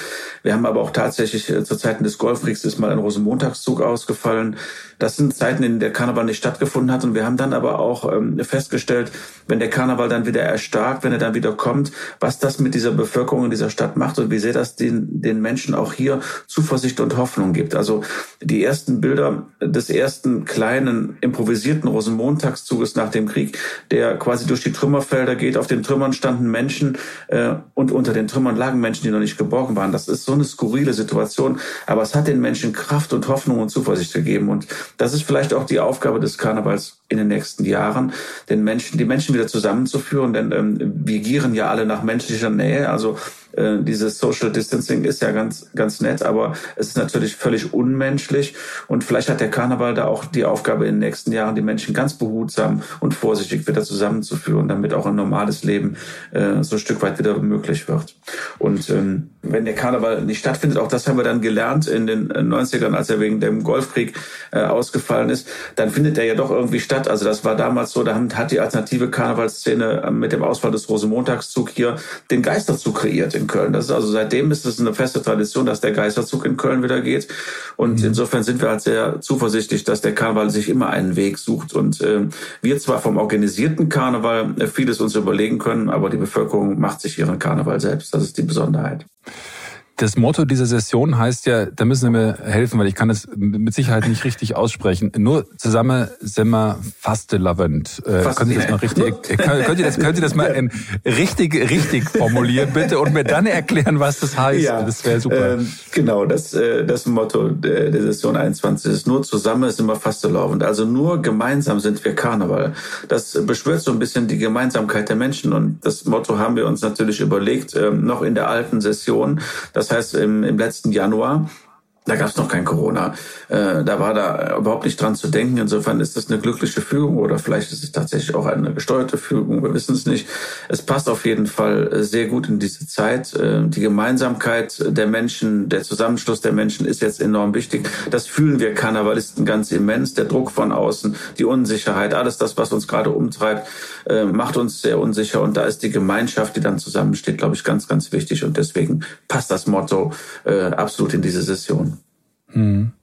Wir haben aber auch tatsächlich äh, zu Zeiten des Golfkriegs ist mal ein Rosenmontagszug ausgefallen. Das sind Zeiten, in denen der Karneval nicht stattgefunden hat. Und wir haben dann aber auch ähm, festgestellt, wenn der Karneval dann wieder erstarkt, wenn er dann wieder kommt, was das mit dieser Bevölkerung in dieser Stadt macht und wie sehr das den, den Menschen auch hier Zuversicht und Hoffnung gibt. Also die ersten Bilder des ersten kleinen improvisierten Rosenmontagszuges nach dem Krieg, der quasi durch die Trümmerfelder geht. Auf den Trümmern standen Menschen äh, und unter den Trümmern lagen Menschen, die noch nicht geborgen waren. Das ist so eine skurrile Situation, aber es hat den Menschen Kraft und Hoffnung und Zuversicht gegeben. Und das ist vielleicht auch die Aufgabe des Karnevals in den nächsten Jahren, den Menschen, die Menschen wieder zusammenzuführen, denn ähm, wir gieren ja alle nach menschlicher Nähe. Also äh, dieses Social Distancing ist ja ganz, ganz nett, aber es ist natürlich völlig unmenschlich. Und vielleicht hat der Karneval da auch die Aufgabe in den nächsten Jahren, die Menschen ganz behutsam und vorsichtig wieder zusammenzuführen, damit auch ein normales Leben äh, so ein Stück weit wieder möglich wird. Und ähm, wenn der Karneval nicht stattfindet, auch das haben wir dann gelernt in den 90ern, als er wegen dem Golfkrieg äh, ausgefallen ist, dann findet er ja doch irgendwie statt. Also das war damals so, da hat die alternative Karnevalsszene äh, mit dem Ausfall des Rosenmontagszug hier den Geisterzug kreiert in Köln. Das ist also seitdem ist es eine feste Tradition, dass der Geisterzug in Köln wieder geht. Und mhm. insofern sind wir halt sehr zuversichtlich, dass der Karneval sich immer einen Weg sucht. Und äh, wir zwar vom organisierten Karneval vieles uns überlegen können, aber die Bevölkerung macht sich ihren Karneval selbst. Das ist die Besonderheit. Das Motto dieser Session heißt ja, da müssen Sie mir helfen, weil ich kann es mit Sicherheit nicht richtig aussprechen. Nur zusammen sind wir faste lavend. Äh, können Sie das mal richtig, äh, können Sie das, können Sie das mal in richtig, richtig formulieren, bitte, und mir dann erklären, was das heißt? Ja, das wäre super. Ähm, genau, das, äh, das Motto der, der Session 21 ist nur zusammen sind wir faste lavend. Also nur gemeinsam sind wir Karneval. Das beschwört so ein bisschen die Gemeinsamkeit der Menschen und das Motto haben wir uns natürlich überlegt, ähm, noch in der alten Session. Das heißt, im, im letzten Januar da gab es noch kein Corona. Äh, da war da überhaupt nicht dran zu denken. Insofern ist das eine glückliche Fügung oder vielleicht ist es tatsächlich auch eine gesteuerte Fügung. Wir wissen es nicht. Es passt auf jeden Fall sehr gut in diese Zeit. Äh, die Gemeinsamkeit der Menschen, der Zusammenschluss der Menschen ist jetzt enorm wichtig. Das fühlen wir Karnevalisten ganz immens. Der Druck von außen, die Unsicherheit, alles das, was uns gerade umtreibt, äh, macht uns sehr unsicher. Und da ist die Gemeinschaft, die dann zusammensteht, glaube ich, ganz, ganz wichtig. Und deswegen passt das Motto äh, absolut in diese Session. Mhm.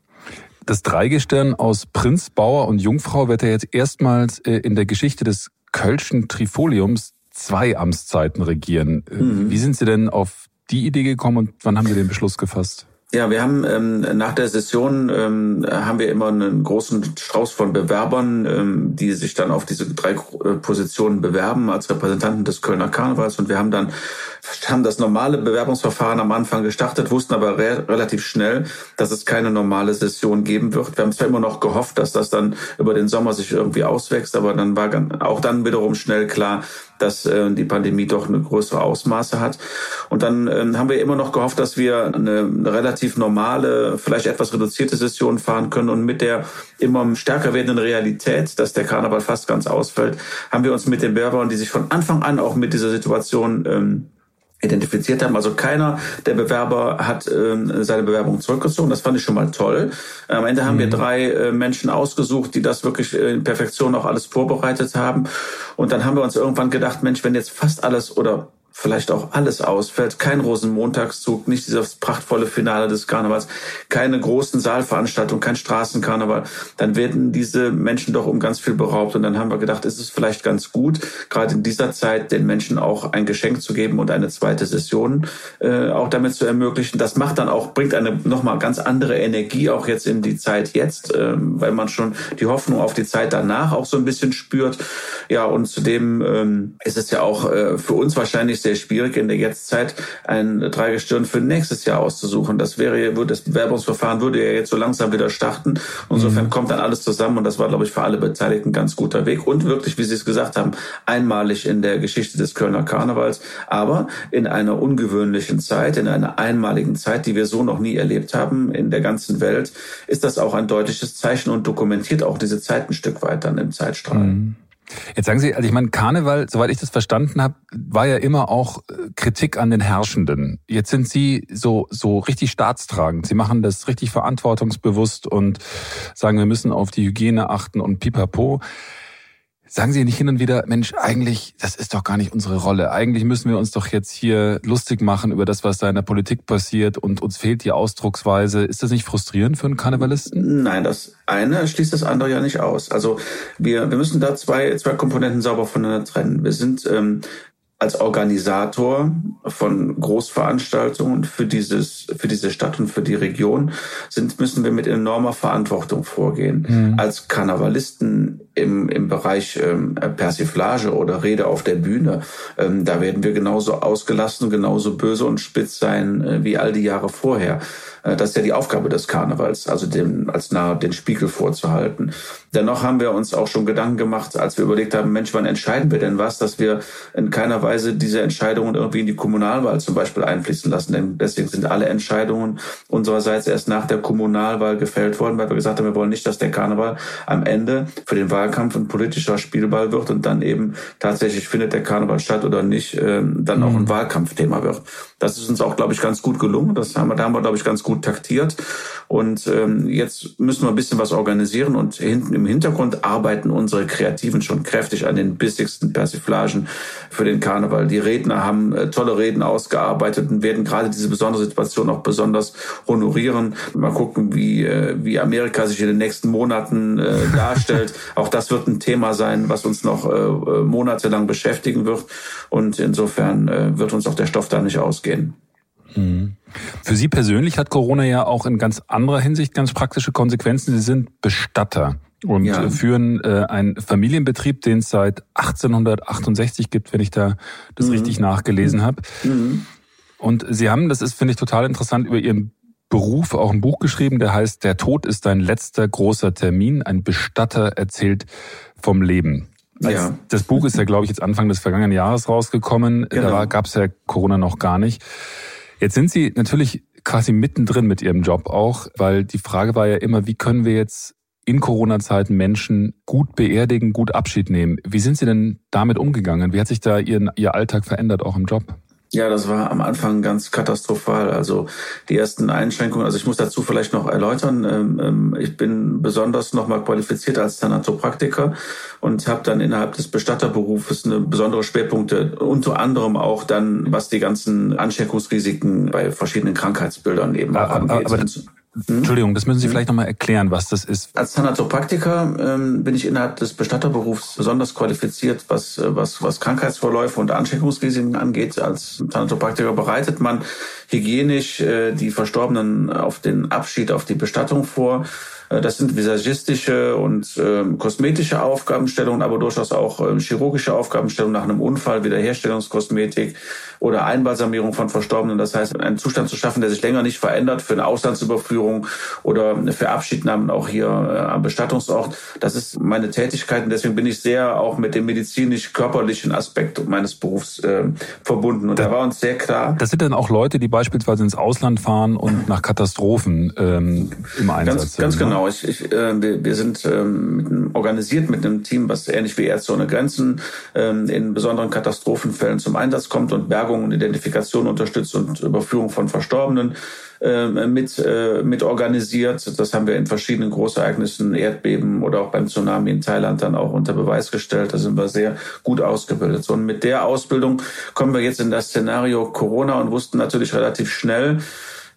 Das Dreigestirn aus Prinz, Bauer und Jungfrau wird ja jetzt erstmals äh, in der Geschichte des Kölschen Trifoliums zwei Amtszeiten regieren. Äh, mhm. Wie sind Sie denn auf die Idee gekommen und wann haben Sie den Beschluss gefasst? Ja, wir haben ähm, nach der Session ähm, haben wir immer einen großen Strauß von Bewerbern, ähm, die sich dann auf diese drei äh, Positionen bewerben als Repräsentanten des Kölner Karnevals und wir haben dann haben das normale Bewerbungsverfahren am Anfang gestartet, wussten aber re relativ schnell, dass es keine normale Session geben wird. Wir haben zwar immer noch gehofft, dass das dann über den Sommer sich irgendwie auswächst, aber dann war auch dann wiederum schnell klar, dass äh, die Pandemie doch eine größere Ausmaße hat. Und dann ähm, haben wir immer noch gehofft, dass wir eine, eine relativ normale, vielleicht etwas reduzierte Session fahren können. Und mit der immer stärker werdenden Realität, dass der Karneval fast ganz ausfällt, haben wir uns mit den Bewerbern, die sich von Anfang an auch mit dieser Situation ähm, identifiziert haben. Also keiner der Bewerber hat ähm, seine Bewerbung zurückgezogen. Das fand ich schon mal toll. Am Ende haben mhm. wir drei äh, Menschen ausgesucht, die das wirklich in Perfektion auch alles vorbereitet haben. Und dann haben wir uns irgendwann gedacht, Mensch, wenn jetzt fast alles oder vielleicht auch alles ausfällt, kein Rosenmontagszug, nicht dieses prachtvolle Finale des Karnevals, keine großen Saalveranstaltungen, kein Straßenkarneval, dann werden diese Menschen doch um ganz viel beraubt. Und dann haben wir gedacht, ist es vielleicht ganz gut, gerade in dieser Zeit den Menschen auch ein Geschenk zu geben und eine zweite Session äh, auch damit zu ermöglichen. Das macht dann auch, bringt eine nochmal ganz andere Energie auch jetzt in die Zeit jetzt, äh, weil man schon die Hoffnung auf die Zeit danach auch so ein bisschen spürt. Ja, und zudem ähm, ist es ja auch äh, für uns wahrscheinlich sehr sehr schwierig in der Jetztzeit ein Dreigestirn für nächstes Jahr auszusuchen. Das wäre, würde das Bewerbungsverfahren würde ja jetzt so langsam wieder starten. Insofern mhm. kommt dann alles zusammen und das war, glaube ich, für alle Beteiligten ein ganz guter Weg und wirklich, wie Sie es gesagt haben, einmalig in der Geschichte des Kölner Karnevals, aber in einer ungewöhnlichen Zeit, in einer einmaligen Zeit, die wir so noch nie erlebt haben in der ganzen Welt, ist das auch ein deutliches Zeichen und dokumentiert auch diese Zeit ein Stück weit dann im Zeitstrahl. Mhm. Jetzt sagen Sie, also ich meine, Karneval, soweit ich das verstanden habe, war ja immer auch äh, Kritik an den Herrschenden. Jetzt sind Sie so, so richtig staatstragend. Sie machen das richtig verantwortungsbewusst und sagen, wir müssen auf die Hygiene achten und pipapo. Sagen Sie nicht hin und wieder, Mensch, eigentlich, das ist doch gar nicht unsere Rolle. Eigentlich müssen wir uns doch jetzt hier lustig machen über das, was da in der Politik passiert und uns fehlt die Ausdrucksweise. Ist das nicht frustrierend für einen Karnevalisten? Nein, das eine schließt das andere ja nicht aus. Also wir, wir müssen da zwei, zwei Komponenten sauber voneinander trennen. Wir sind ähm, als Organisator von Großveranstaltungen für dieses, für diese Stadt und für die Region sind, müssen wir mit enormer Verantwortung vorgehen. Mhm. Als Karnevalisten im, im Bereich ähm, Persiflage oder Rede auf der Bühne, ähm, da werden wir genauso ausgelassen, genauso böse und spitz sein äh, wie all die Jahre vorher. Äh, das ist ja die Aufgabe des Karnevals, also dem, als nahe den Spiegel vorzuhalten. Dennoch haben wir uns auch schon Gedanken gemacht, als wir überlegt haben, Mensch, wann entscheiden wir denn was, dass wir in keiner Weise diese Entscheidungen irgendwie in die Kommunalwahl zum Beispiel einfließen lassen. Denn deswegen sind alle Entscheidungen unsererseits erst nach der Kommunalwahl gefällt worden, weil wir gesagt haben, wir wollen nicht, dass der Karneval am Ende für den Wahlkampf ein politischer Spielball wird und dann eben tatsächlich findet der Karneval statt oder nicht, äh, dann auch ein mhm. Wahlkampfthema wird. Das ist uns auch, glaube ich, ganz gut gelungen. Das haben wir, da haben wir, glaube ich, ganz gut taktiert. Und ähm, jetzt müssen wir ein bisschen was organisieren und hinten im Hintergrund arbeiten unsere Kreativen schon kräftig an den bissigsten Persiflagen für den Karneval. Die Redner haben äh, tolle Reden ausgearbeitet und werden gerade diese besondere Situation auch besonders honorieren. Mal gucken, wie, äh, wie Amerika sich in den nächsten Monaten äh, darstellt. auch das wird ein Thema sein, was uns noch äh, äh monatelang beschäftigen wird. Und insofern äh, wird uns auch der Stoff da nicht ausgehen gehen. Mhm. Für Sie persönlich hat Corona ja auch in ganz anderer Hinsicht ganz praktische Konsequenzen. Sie sind Bestatter und ja. führen äh, einen Familienbetrieb, den es seit 1868 gibt, wenn ich da das mhm. richtig nachgelesen habe. Mhm. Und Sie haben, das ist, finde ich, total interessant, über Ihren Beruf auch ein Buch geschrieben, der heißt Der Tod ist dein letzter großer Termin. Ein Bestatter erzählt vom Leben. Ja. Das Buch ist ja, glaube ich, jetzt Anfang des vergangenen Jahres rausgekommen. Genau. Da gab es ja Corona noch gar nicht. Jetzt sind Sie natürlich quasi mittendrin mit Ihrem Job auch, weil die Frage war ja immer, wie können wir jetzt in Corona-Zeiten Menschen gut beerdigen, gut Abschied nehmen. Wie sind Sie denn damit umgegangen? Wie hat sich da Ihr, Ihr Alltag verändert, auch im Job? Ja, das war am Anfang ganz katastrophal. Also die ersten Einschränkungen, also ich muss dazu vielleicht noch erläutern, ähm, ähm, ich bin besonders nochmal qualifiziert als Thanatopraktiker und habe dann innerhalb des Bestatterberufes eine besondere Schwerpunkte, unter anderem auch dann, was die ganzen Ansteckungsrisiken bei verschiedenen Krankheitsbildern eben aber, angeht. Aber, aber hm? Entschuldigung, das müssen Sie hm? vielleicht nochmal erklären, was das ist. Als Thanatopraktiker ähm, bin ich innerhalb des Bestatterberufs besonders qualifiziert, was, äh, was, was Krankheitsvorläufe und Ansteckungsrisiken angeht. Als Thanatopraktiker bereitet man hygienisch äh, die Verstorbenen auf den Abschied, auf die Bestattung vor. Äh, das sind visagistische und äh, kosmetische Aufgabenstellungen, aber durchaus auch äh, chirurgische Aufgabenstellungen nach einem Unfall, Wiederherstellungskosmetik oder Einbalsamierung von Verstorbenen. Das heißt, einen Zustand zu schaffen, der sich länger nicht verändert für eine Auslandsüberführung oder für Abschiednahmen auch hier äh, am Bestattungsort. Das ist meine Tätigkeit und deswegen bin ich sehr auch mit dem medizinisch-körperlichen Aspekt meines Berufs äh, verbunden. Und da, da war uns sehr klar. Das sind dann auch Leute, die beispielsweise ins Ausland fahren und nach Katastrophen ähm, im Einsatz ganz, sind. Ganz ne? Genau. Ich, ich, äh, wir, wir sind ähm, organisiert mit einem Team, was ähnlich wie Ärzte ohne Grenzen ähm, in besonderen Katastrophenfällen zum Einsatz kommt und Bergung und Identifikation unterstützt und Überführung von Verstorbenen äh, mit, äh, mit organisiert. Das haben wir in verschiedenen Großereignissen, Erdbeben oder auch beim Tsunami in Thailand dann auch unter Beweis gestellt. Da sind wir sehr gut ausgebildet. Und mit der Ausbildung kommen wir jetzt in das Szenario Corona und wussten natürlich relativ schnell,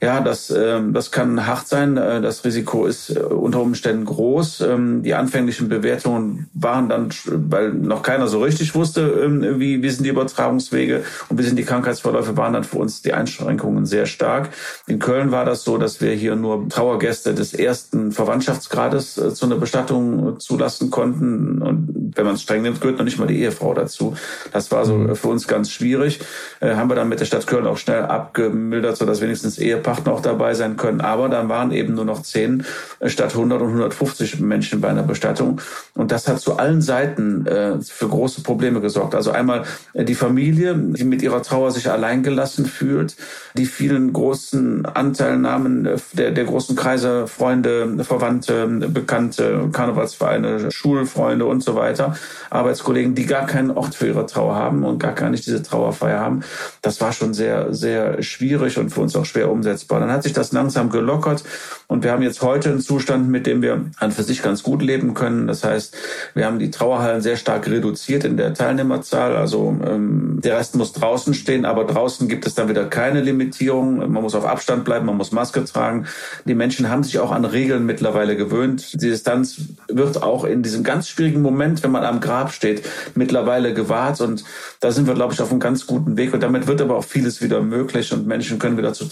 ja, das, ähm, das kann hart sein. Äh, das Risiko ist äh, unter Umständen groß. Ähm, die anfänglichen Bewertungen waren dann, weil noch keiner so richtig wusste, ähm, wie, wie sind die Übertragungswege und wie sind die Krankheitsverläufe, waren dann für uns die Einschränkungen sehr stark. In Köln war das so, dass wir hier nur Trauergäste des ersten Verwandtschaftsgrades äh, zu einer Bestattung zulassen konnten. Und wenn man es streng nimmt, gehört noch nicht mal die Ehefrau dazu. Das war so mhm. für uns ganz schwierig. Haben wir dann mit der Stadt Köln auch schnell abgemildert, sodass wenigstens Ehepaar Trachten auch dabei sein können. Aber dann waren eben nur noch zehn statt 100 und 150 Menschen bei einer Bestattung. Und das hat zu allen Seiten äh, für große Probleme gesorgt. Also einmal äh, die Familie, die mit ihrer Trauer sich alleingelassen fühlt, die vielen großen Anteilnahmen äh, der, der großen Kreise, Freunde, Verwandte, Bekannte, Karnevalsvereine, Schulfreunde und so weiter, Arbeitskollegen, die gar keinen Ort für ihre Trauer haben und gar gar nicht diese Trauerfeier haben. Das war schon sehr, sehr schwierig und für uns auch schwer umsetzbar. Dann hat sich das langsam gelockert und wir haben jetzt heute einen Zustand, mit dem wir an für sich ganz gut leben können. Das heißt, wir haben die Trauerhallen sehr stark reduziert in der Teilnehmerzahl. Also ähm, der Rest muss draußen stehen, aber draußen gibt es dann wieder keine Limitierung. Man muss auf Abstand bleiben, man muss Maske tragen. Die Menschen haben sich auch an Regeln mittlerweile gewöhnt. Die Distanz wird auch in diesem ganz schwierigen Moment, wenn man am Grab steht, mittlerweile gewahrt. Und da sind wir, glaube ich, auf einem ganz guten Weg. Und damit wird aber auch vieles wieder möglich und Menschen können wieder zu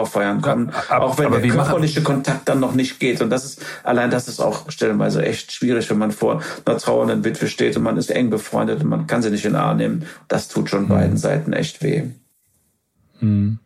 Trauerfeiern kommen. Aber, auch wenn der körperliche Kontakt dann noch nicht geht. Und das ist, allein das ist auch stellenweise echt schwierig, wenn man vor einer trauernden Witwe steht und man ist eng befreundet und man kann sie nicht in den Arm nehmen. Das tut schon mhm. beiden Seiten echt weh. Mhm.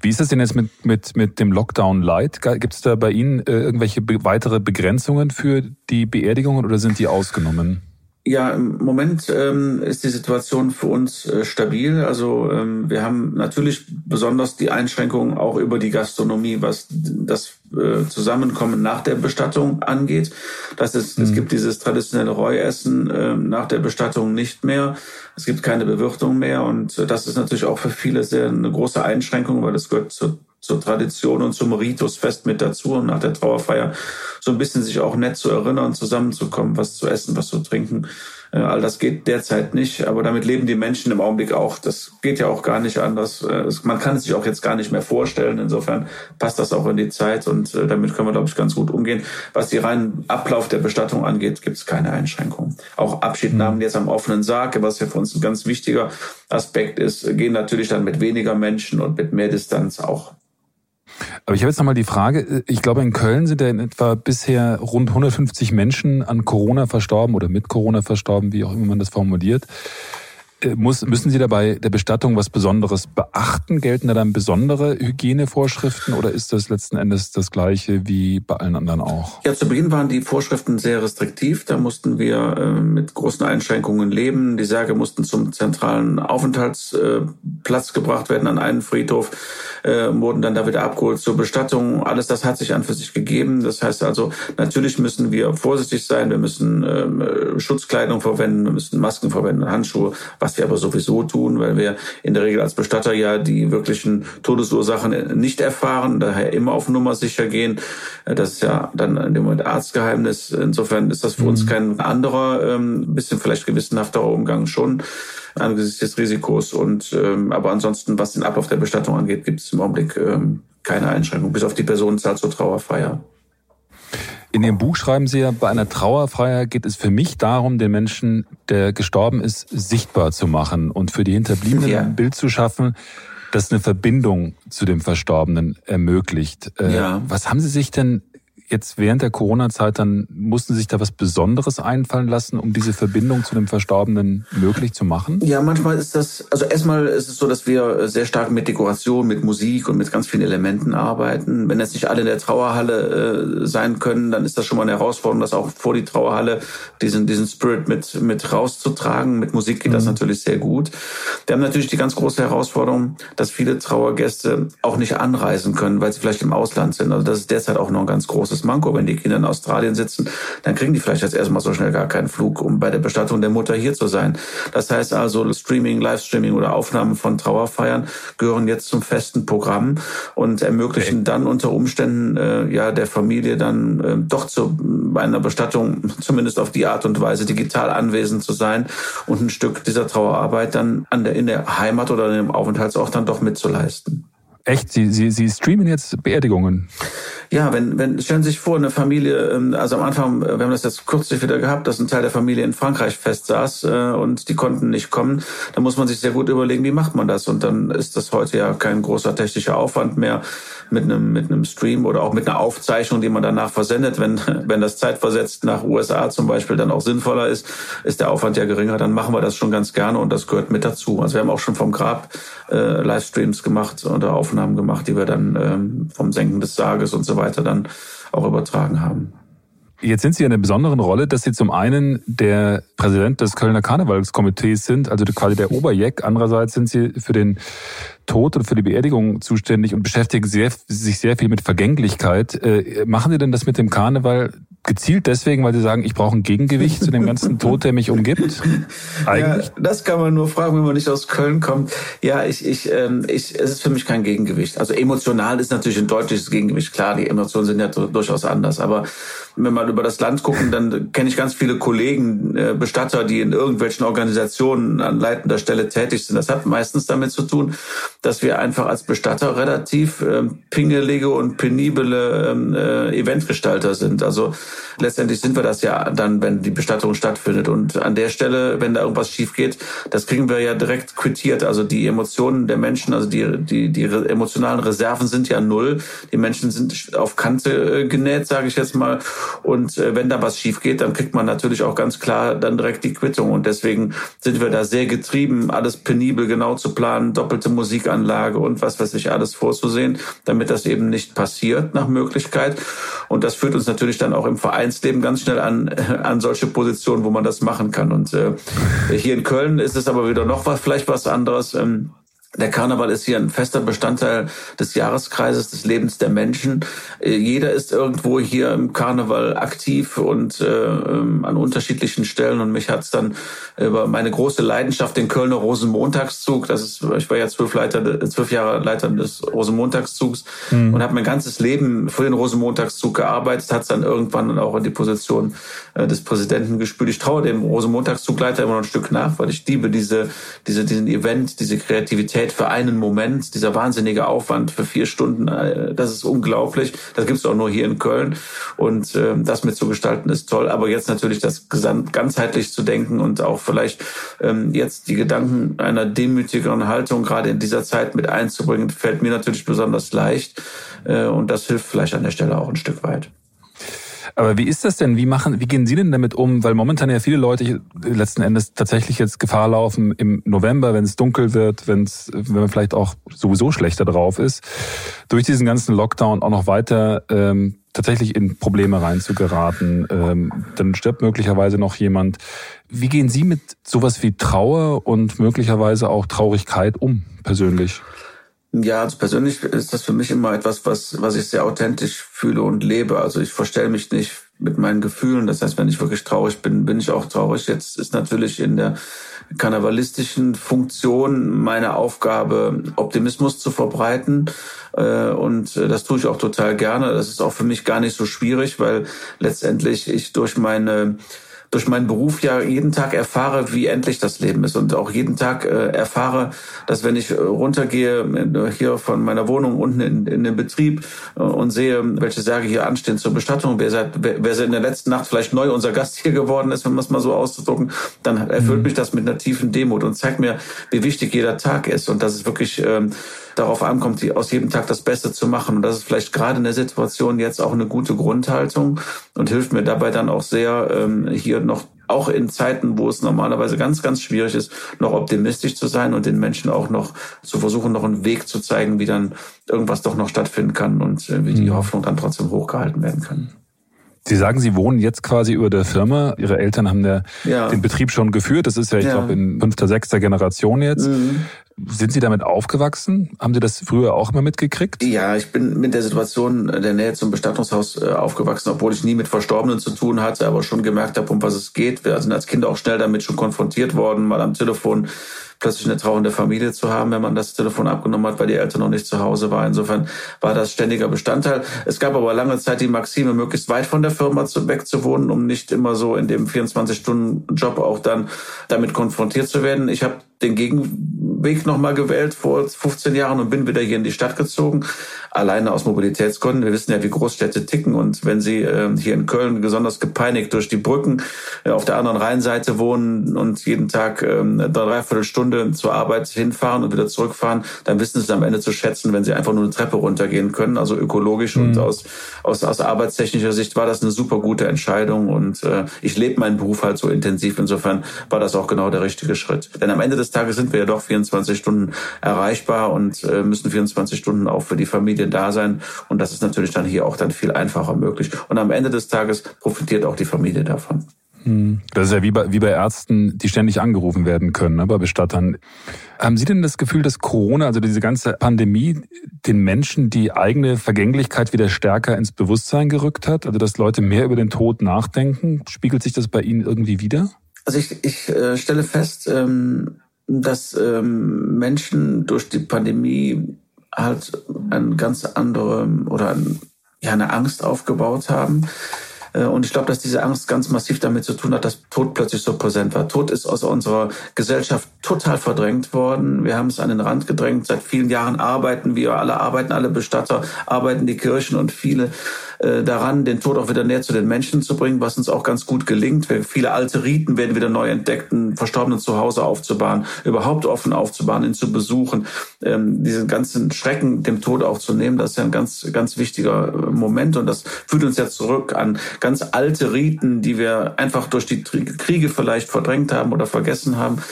Wie ist das denn jetzt mit, mit, mit dem Lockdown Light? Gibt es da bei Ihnen äh, irgendwelche be weitere Begrenzungen für die Beerdigungen oder sind die ausgenommen? Ja, im Moment ähm, ist die Situation für uns äh, stabil. Also ähm, wir haben natürlich besonders die Einschränkungen auch über die Gastronomie, was das äh, Zusammenkommen nach der Bestattung angeht. Das ist, mhm. Es gibt dieses traditionelle Reuessen äh, nach der Bestattung nicht mehr. Es gibt keine Bewirtung mehr und äh, das ist natürlich auch für viele sehr eine große Einschränkung, weil das gehört zur zur Tradition und zum Ritus fest mit dazu und nach der Trauerfeier so ein bisschen sich auch nett zu erinnern, zusammenzukommen, was zu essen, was zu trinken. Äh, all das geht derzeit nicht, aber damit leben die Menschen im Augenblick auch. Das geht ja auch gar nicht anders. Äh, man kann es sich auch jetzt gar nicht mehr vorstellen. Insofern passt das auch in die Zeit und äh, damit können wir, glaube ich, ganz gut umgehen. Was die reinen Ablauf der Bestattung angeht, gibt es keine Einschränkungen. Auch Abschiednahmen jetzt am offenen Sarg, was ja für uns ein ganz wichtiger Aspekt ist, gehen natürlich dann mit weniger Menschen und mit mehr Distanz auch. Aber ich habe jetzt nochmal die Frage, ich glaube in Köln sind ja in etwa bisher rund 150 Menschen an Corona verstorben oder mit Corona verstorben, wie auch immer man das formuliert. Äh, muss, müssen Sie dabei der Bestattung was Besonderes beachten? Gelten da dann besondere Hygienevorschriften oder ist das letzten Endes das gleiche wie bei allen anderen auch? Ja, zu Beginn waren die Vorschriften sehr restriktiv. Da mussten wir äh, mit großen Einschränkungen leben. Die Särge mussten zum zentralen Aufenthaltsplatz gebracht werden an einen Friedhof, äh, wurden dann da wieder abgeholt zur Bestattung. Alles das hat sich an für sich gegeben. Das heißt also, natürlich müssen wir vorsichtig sein. Wir müssen ähm, Schutzkleidung verwenden, wir müssen Masken verwenden, Handschuhe, was was wir aber sowieso tun, weil wir in der Regel als Bestatter ja die wirklichen Todesursachen nicht erfahren, daher immer auf Nummer sicher gehen. Das ist ja dann in dem Moment Arztgeheimnis. Insofern ist das für uns mhm. kein anderer, ähm, bisschen vielleicht gewissenhafterer Umgang schon angesichts des Risikos. Und ähm, aber ansonsten, was den Ablauf der Bestattung angeht, gibt es im Augenblick ähm, keine Einschränkung, bis auf die Personenzahl zur Trauerfeier. In Ihrem Buch schreiben Sie ja, bei einer Trauerfeier geht es für mich darum, den Menschen, der gestorben ist, sichtbar zu machen und für die Hinterbliebenen ja. ein Bild zu schaffen, das eine Verbindung zu dem Verstorbenen ermöglicht. Äh, ja. Was haben Sie sich denn jetzt während der Corona-Zeit dann mussten Sie sich da was Besonderes einfallen lassen, um diese Verbindung zu dem Verstorbenen möglich zu machen? Ja, manchmal ist das, also erstmal ist es so, dass wir sehr stark mit Dekoration, mit Musik und mit ganz vielen Elementen arbeiten. Wenn jetzt nicht alle in der Trauerhalle äh, sein können, dann ist das schon mal eine Herausforderung, das auch vor die Trauerhalle diesen, diesen Spirit mit, mit rauszutragen. Mit Musik geht mhm. das natürlich sehr gut. Wir haben natürlich die ganz große Herausforderung, dass viele Trauergäste auch nicht anreisen können, weil sie vielleicht im Ausland sind. Also das ist derzeit auch noch ein ganz großes großes Manko. Wenn die Kinder in Australien sitzen, dann kriegen die vielleicht jetzt erstmal so schnell gar keinen Flug, um bei der Bestattung der Mutter hier zu sein. Das heißt also, Streaming, Livestreaming oder Aufnahmen von Trauerfeiern gehören jetzt zum festen Programm und ermöglichen okay. dann unter Umständen äh, ja der Familie dann äh, doch zu bei einer Bestattung zumindest auf die Art und Weise digital anwesend zu sein und ein Stück dieser Trauerarbeit dann an der, in der Heimat oder in dem Aufenthaltsort dann doch mitzuleisten. Echt? Sie, Sie, Sie streamen jetzt Beerdigungen? Ja, wenn, wenn, stellen Sie sich vor, eine Familie, ähm, also am Anfang, äh, wir haben das jetzt kürzlich wieder gehabt, dass ein Teil der Familie in Frankreich festsaß äh, und die konnten nicht kommen. Da muss man sich sehr gut überlegen, wie macht man das? Und dann ist das heute ja kein großer technischer Aufwand mehr mit einem, mit einem Stream oder auch mit einer Aufzeichnung, die man danach versendet. Wenn, wenn das zeitversetzt nach USA zum Beispiel dann auch sinnvoller ist, ist der Aufwand ja geringer, dann machen wir das schon ganz gerne und das gehört mit dazu. Also wir haben auch schon vom Grab äh, Livestreams gemacht oder auf Aufnahmen gemacht, die wir dann ähm, vom Senken des Sarges und so weiter dann auch übertragen haben. Jetzt sind Sie in einer besonderen Rolle, dass Sie zum einen der Präsident des Kölner Karnevalskomitees sind, also quasi der Oberjeck. Andererseits sind Sie für den Tod und für die Beerdigung zuständig und beschäftigen sehr, sich sehr viel mit Vergänglichkeit. Äh, machen Sie denn das mit dem Karneval gezielt deswegen, weil Sie sagen, ich brauche ein Gegengewicht zu dem ganzen Tod, der mich umgibt? Eigentlich? Ja, das kann man nur fragen, wenn man nicht aus Köln kommt. Ja, ich, ich, ähm, ich, es ist für mich kein Gegengewicht. Also emotional ist natürlich ein deutliches Gegengewicht. Klar, die Emotionen sind ja durchaus anders, aber wenn man über das Land gucken, dann kenne ich ganz viele Kollegen, äh, Bestatter, die in irgendwelchen Organisationen an leitender Stelle tätig sind. Das hat meistens damit zu tun, dass wir einfach als Bestatter relativ äh, pingelige und penible ähm, äh, Eventgestalter sind. Also letztendlich sind wir das ja dann, wenn die Bestattung stattfindet. Und an der Stelle, wenn da irgendwas schief geht, das kriegen wir ja direkt quittiert. Also die Emotionen der Menschen, also die, die, die emotionalen Reserven sind ja null. Die Menschen sind auf Kante äh, genäht, sage ich jetzt mal. Und äh, wenn da was schief geht, dann kriegt man natürlich auch ganz klar dann direkt die Quittung. Und deswegen sind wir da sehr getrieben, alles penibel genau zu planen, doppelte Musikanlage und was weiß ich alles vorzusehen, damit das eben nicht passiert nach Möglichkeit. Und das führt uns natürlich dann auch im Vereinsleben ganz schnell an, an solche Positionen, wo man das machen kann. Und äh, hier in Köln ist es aber wieder noch was, vielleicht was anderes. Ähm, der Karneval ist hier ein fester Bestandteil des Jahreskreises, des Lebens der Menschen. Äh, jeder ist irgendwo hier im Karneval aktiv und äh, ähm, an unterschiedlichen Stellen. Und mich hat es dann über meine große Leidenschaft, den Kölner Rosenmontagszug, das ist, ich war ja zwölf, Leiter, zwölf Jahre Leiter des Rosenmontagszugs mhm. und habe mein ganzes Leben für den Rosenmontagszug gearbeitet, hat es dann irgendwann auch in die Position äh, des Präsidenten gespült. Ich traue dem Rosenmontagszugleiter immer noch ein Stück nach, weil ich liebe diese, diese, diesen Event, diese Kreativität Qualität für einen Moment, dieser wahnsinnige Aufwand für vier Stunden, äh, das ist unglaublich. Das gibt's auch nur hier in Köln. Und äh, das mitzugestalten ist toll. Aber jetzt natürlich das ganzheitlich zu denken und auch vielleicht ähm, jetzt die Gedanken einer demütigeren Haltung gerade in dieser Zeit mit einzubringen, fällt mir natürlich besonders leicht. Äh, und das hilft vielleicht an der Stelle auch ein Stück weit. Aber wie ist das denn? Wie machen, wie gehen Sie denn damit um? Weil momentan ja viele Leute letzten Endes tatsächlich jetzt Gefahr laufen im November, wenn es dunkel wird, wenn es, wenn man vielleicht auch sowieso schlechter drauf ist, durch diesen ganzen Lockdown auch noch weiter ähm, tatsächlich in Probleme reinzugeraten. Ähm, dann stirbt möglicherweise noch jemand. Wie gehen Sie mit sowas wie Trauer und möglicherweise auch Traurigkeit um, persönlich? Ja, also persönlich ist das für mich immer etwas, was, was ich sehr authentisch fühle und lebe. Also ich verstelle mich nicht mit meinen Gefühlen. Das heißt, wenn ich wirklich traurig bin, bin ich auch traurig. Jetzt ist natürlich in der karnevalistischen Funktion meine Aufgabe, Optimismus zu verbreiten. Äh, und das tue ich auch total gerne. Das ist auch für mich gar nicht so schwierig, weil letztendlich ich durch meine durch meinen Beruf ja jeden Tag erfahre, wie endlich das Leben ist und auch jeden Tag äh, erfahre, dass wenn ich äh, runtergehe äh, hier von meiner Wohnung unten in, in den Betrieb äh, und sehe, welche Särge hier anstehen zur Bestattung, wer, seit, wer, wer in der letzten Nacht vielleicht neu unser Gast hier geworden ist, wenn man es mal so auszudrucken, dann erfüllt mhm. mich das mit einer tiefen Demut und zeigt mir, wie wichtig jeder Tag ist und dass es wirklich ähm, darauf ankommt, die, aus jedem Tag das Beste zu machen. Und das ist vielleicht gerade in der Situation jetzt auch eine gute Grundhaltung und hilft mir dabei dann auch sehr, ähm, hier noch auch in Zeiten, wo es normalerweise ganz, ganz schwierig ist, noch optimistisch zu sein und den Menschen auch noch zu versuchen, noch einen Weg zu zeigen, wie dann irgendwas doch noch stattfinden kann und äh, wie die mhm. Hoffnung dann trotzdem hochgehalten werden kann. Sie sagen, Sie wohnen jetzt quasi über der Firma. Ihre Eltern haben der, ja. den Betrieb schon geführt. Das ist ja, ich ja. glaube, in fünfter, sechster Generation jetzt. Mhm. Sind Sie damit aufgewachsen? Haben Sie das früher auch immer mitgekriegt? Ja, ich bin mit der Situation der Nähe zum Bestattungshaus äh, aufgewachsen, obwohl ich nie mit Verstorbenen zu tun hatte, aber schon gemerkt habe, um was es geht. Wir sind als Kinder auch schnell damit schon konfrontiert worden, mal am Telefon plötzlich eine trauernde Familie zu haben, wenn man das Telefon abgenommen hat, weil die Eltern noch nicht zu Hause waren. Insofern war das ständiger Bestandteil. Es gab aber lange Zeit die Maxime, möglichst weit von der Firma wegzuwohnen, um nicht immer so in dem 24-Stunden-Job auch dann damit konfrontiert zu werden. Ich habe den Gegenweg nochmal gewählt vor 15 Jahren und bin wieder hier in die Stadt gezogen, alleine aus Mobilitätsgründen. Wir wissen ja, wie Großstädte ticken und wenn Sie äh, hier in Köln besonders gepeinigt durch die Brücken äh, auf der anderen Rheinseite wohnen und jeden Tag äh, eine Dreiviertelstunde zur Arbeit hinfahren und wieder zurückfahren, dann wissen Sie es am Ende zu schätzen, wenn Sie einfach nur eine Treppe runtergehen können. Also ökologisch mhm. und aus, aus, aus arbeitstechnischer Sicht war das eine super gute Entscheidung und äh, ich lebe meinen Beruf halt so intensiv. Insofern war das auch genau der richtige Schritt. Denn am Ende des des Tages sind wir ja doch 24 Stunden erreichbar und äh, müssen 24 Stunden auch für die Familie da sein. Und das ist natürlich dann hier auch dann viel einfacher möglich. Und am Ende des Tages profitiert auch die Familie davon. Hm. Das ist ja wie bei, wie bei Ärzten, die ständig angerufen werden können, ne, bei Bestattern. Haben Sie denn das Gefühl, dass Corona, also diese ganze Pandemie, den Menschen die eigene Vergänglichkeit wieder stärker ins Bewusstsein gerückt hat? Also dass Leute mehr über den Tod nachdenken? Spiegelt sich das bei Ihnen irgendwie wieder? Also ich, ich äh, stelle fest, ähm, dass ähm, Menschen durch die Pandemie halt eine ganz andere oder ein, ja, eine Angst aufgebaut haben und ich glaube, dass diese Angst ganz massiv damit zu tun hat, dass Tod plötzlich so präsent war. Tod ist aus unserer Gesellschaft total verdrängt worden. Wir haben es an den Rand gedrängt. Seit vielen Jahren arbeiten wir, alle arbeiten, alle Bestatter, arbeiten die Kirchen und viele äh, daran, den Tod auch wieder näher zu den Menschen zu bringen, was uns auch ganz gut gelingt. Viele alte Riten werden wieder neu entdeckt, ein Verstorbenen zu Hause aufzubauen, überhaupt offen aufzubauen, ihn zu besuchen, ähm, diesen ganzen Schrecken dem Tod auch zu nehmen. Das ist ja ein ganz, ganz wichtiger äh, Moment und das führt uns ja zurück an ganz alte Riten, die wir einfach durch die Kriege vielleicht verdrängt haben oder vergessen haben.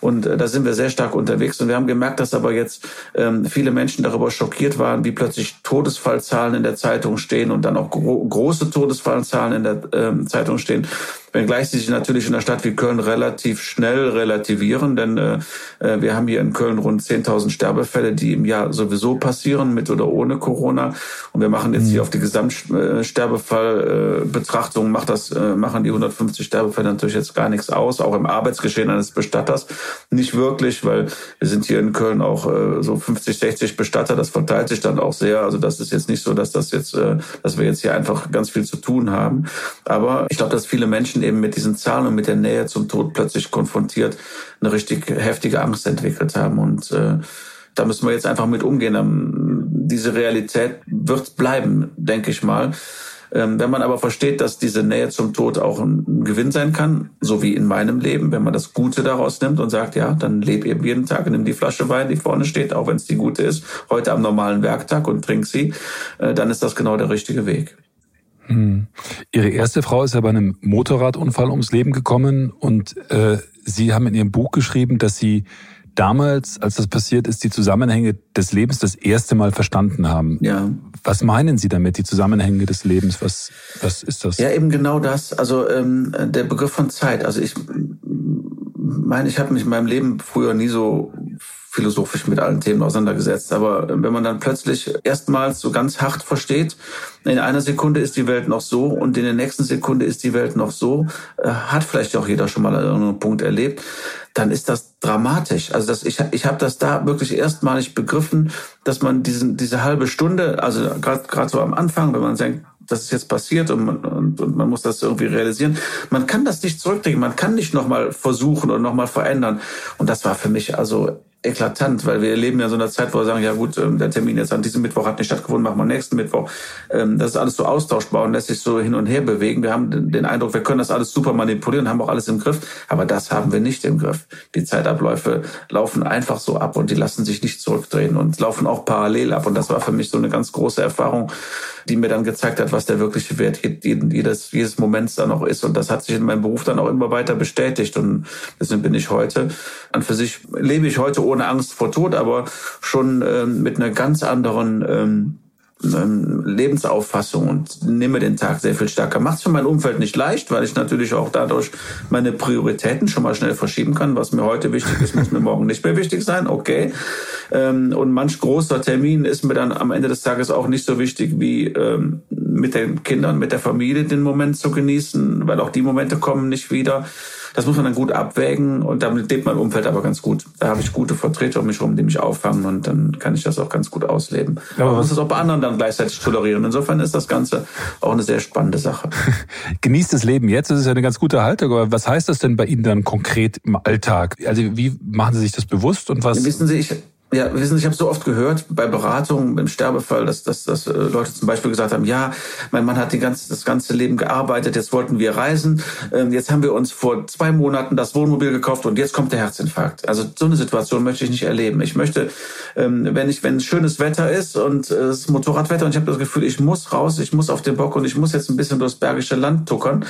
Und äh, da sind wir sehr stark unterwegs. Und wir haben gemerkt, dass aber jetzt ähm, viele Menschen darüber schockiert waren, wie plötzlich Todesfallzahlen in der Zeitung stehen und dann auch gro große Todesfallzahlen in der ähm, Zeitung stehen wenngleich sie sich natürlich in einer Stadt wie Köln relativ schnell relativieren, denn äh, äh wir haben hier in Köln rund 10.000 Sterbefälle, die im Jahr sowieso passieren, mit oder ohne Corona. Und wir machen jetzt hier mhm. auf die Gesamtsterbefallbetrachtung, äh, macht das, äh, machen die 150 Sterbefälle natürlich jetzt gar nichts aus, auch im Arbeitsgeschehen eines Bestatters nicht wirklich, weil wir sind hier in Köln auch äh, so 50, 60 Bestatter, das verteilt sich dann auch sehr. Also das ist jetzt nicht so, dass das jetzt, äh, dass wir jetzt hier einfach ganz viel zu tun haben. Aber ich glaube, dass viele Menschen eben mit diesen Zahlen und mit der Nähe zum Tod plötzlich konfrontiert eine richtig heftige Angst entwickelt haben. Und äh, da müssen wir jetzt einfach mit umgehen. Ähm, diese Realität wird bleiben, denke ich mal. Ähm, wenn man aber versteht, dass diese Nähe zum Tod auch ein Gewinn sein kann, so wie in meinem Leben, wenn man das Gute daraus nimmt und sagt, ja, dann lebe eben jeden Tag und nimm die Flasche Wein, die vorne steht, auch wenn es die gute ist, heute am normalen Werktag und trink sie, äh, dann ist das genau der richtige Weg. Hm. Ihre erste Frau ist ja bei einem Motorradunfall ums Leben gekommen und äh, Sie haben in Ihrem Buch geschrieben, dass Sie damals, als das passiert ist, die Zusammenhänge des Lebens das erste Mal verstanden haben. Ja. Was meinen Sie damit, die Zusammenhänge des Lebens? Was, was ist das? Ja, eben genau das. Also ähm, der Begriff von Zeit. Also ich meine, ich habe mich in meinem Leben früher nie so philosophisch mit allen Themen auseinandergesetzt. Aber wenn man dann plötzlich erstmals so ganz hart versteht, in einer Sekunde ist die Welt noch so und in der nächsten Sekunde ist die Welt noch so, äh, hat vielleicht auch jeder schon mal einen Punkt erlebt, dann ist das dramatisch. Also das, ich, ich habe das da wirklich erstmalig begriffen, dass man diesen, diese halbe Stunde, also gerade so am Anfang, wenn man denkt, das ist jetzt passiert und man, und, und man muss das irgendwie realisieren. Man kann das nicht zurückdrehen, man kann nicht nochmal versuchen und nochmal verändern. Und das war für mich also eklatant, weil wir leben ja so in einer Zeit, wo wir sagen, ja gut, ähm, der Termin jetzt an diesem Mittwoch hat nicht stattgefunden, machen wir nächsten Mittwoch. Ähm, das ist alles so austauschbar und lässt sich so hin und her bewegen. Wir haben den Eindruck, wir können das alles super manipulieren, haben auch alles im Griff, aber das haben wir nicht im Griff. Die Zeitabläufe laufen einfach so ab und die lassen sich nicht zurückdrehen und laufen auch parallel ab und das war für mich so eine ganz große Erfahrung, die mir dann gezeigt hat, was der wirkliche Wert jedes, jedes Moments dann auch ist und das hat sich in meinem Beruf dann auch immer weiter bestätigt und deswegen bin ich heute, an für sich lebe ich heute ohne Angst vor Tod, aber schon ähm, mit einer ganz anderen ähm, ähm, Lebensauffassung und nehme den Tag sehr viel stärker. Macht es für mein Umfeld nicht leicht, weil ich natürlich auch dadurch meine Prioritäten schon mal schnell verschieben kann. Was mir heute wichtig ist, muss mir morgen nicht mehr wichtig sein. Okay. Ähm, und manch großer Termin ist mir dann am Ende des Tages auch nicht so wichtig wie ähm, mit den Kindern, mit der Familie den Moment zu genießen, weil auch die Momente kommen nicht wieder. Das muss man dann gut abwägen und damit lebt mein Umfeld aber ganz gut. Da habe ich gute Vertreter um mich herum, die mich auffangen und dann kann ich das auch ganz gut ausleben. Aber man muss es auch bei anderen dann gleichzeitig tolerieren. Insofern ist das Ganze auch eine sehr spannende Sache. Genießt das Leben jetzt, das ist ja eine ganz gute Haltung, aber was heißt das denn bei Ihnen dann konkret im Alltag? Also wie machen Sie sich das bewusst und was? Wissen Sie, ich, ja, wissen Sie, ich habe so oft gehört bei Beratungen im Sterbefall, dass, dass, dass äh, Leute zum Beispiel gesagt haben, ja, mein Mann hat die ganze, das ganze Leben gearbeitet, jetzt wollten wir reisen, ähm, jetzt haben wir uns vor zwei Monaten das Wohnmobil gekauft und jetzt kommt der Herzinfarkt. Also so eine Situation möchte ich nicht erleben. Ich möchte, ähm, wenn ich, wenn schönes Wetter ist und äh, es ist Motorradwetter und ich habe das Gefühl, ich muss raus, ich muss auf den Bock und ich muss jetzt ein bisschen durchs Bergische Land tuckern,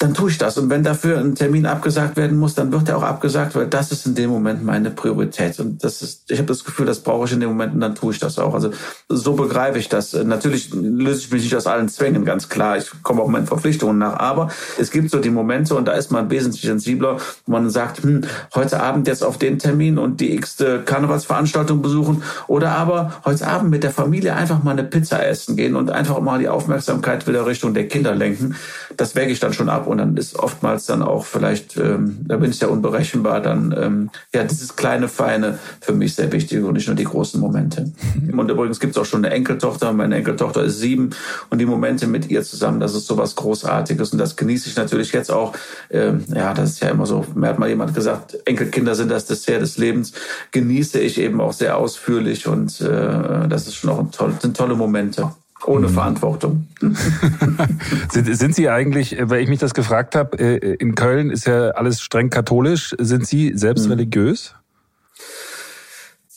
dann tue ich das. Und wenn dafür ein Termin abgesagt werden muss, dann wird er auch abgesagt, weil das ist in dem Moment meine Priorität. Und das ist, ich habe das Gefühl, das brauche ich in dem Moment und dann tue ich das auch. Also so begreife ich das. Natürlich löse ich mich nicht aus allen Zwängen, ganz klar. Ich komme auch meinen Verpflichtungen nach. Aber es gibt so die Momente und da ist man wesentlich sensibler, wo man sagt, hm, heute Abend jetzt auf den Termin und die x-te Karnevalsveranstaltung besuchen oder aber heute Abend mit der Familie einfach mal eine Pizza essen gehen und einfach mal die Aufmerksamkeit wieder Richtung der Kinder lenken. Das wäge ich dann schon ab und dann ist oftmals dann auch vielleicht, ähm, da bin ich ja unberechenbar, dann ähm, ja dieses kleine Feine für mich sehr wichtig und nicht nur die großen Momente. Und übrigens gibt es auch schon eine Enkeltochter, meine Enkeltochter ist sieben und die Momente mit ihr zusammen, das ist sowas Großartiges und das genieße ich natürlich jetzt auch. Ähm, ja, das ist ja immer so, mir hat mal jemand gesagt, Enkelkinder sind das Dessert des Lebens, genieße ich eben auch sehr ausführlich und äh, das ist schon auch ein toll, sind tolle Momente. Ohne mhm. Verantwortung. sind, sind Sie eigentlich, äh, weil ich mich das gefragt habe, äh, in Köln ist ja alles streng katholisch. Sind Sie selbst mhm. religiös?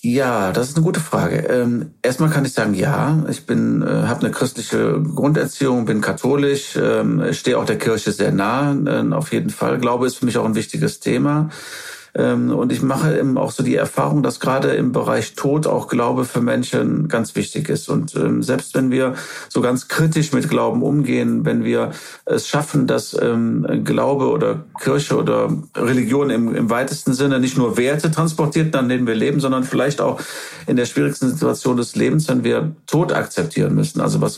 Ja, das ist eine gute Frage. Ähm, erstmal kann ich sagen, ja, ich bin, äh, habe eine christliche Grunderziehung, bin katholisch, ähm, stehe auch der Kirche sehr nah, äh, auf jeden Fall. Glaube ist für mich auch ein wichtiges Thema. Ähm, und ich mache eben auch so die Erfahrung, dass gerade im Bereich Tod auch Glaube für Menschen ganz wichtig ist. Und ähm, selbst wenn wir so ganz kritisch mit Glauben umgehen, wenn wir es schaffen, dass ähm, Glaube oder Kirche oder Religion im, im weitesten Sinne nicht nur Werte transportiert, an denen wir leben, sondern vielleicht auch in der schwierigsten Situation des Lebens, wenn wir Tod akzeptieren müssen, also was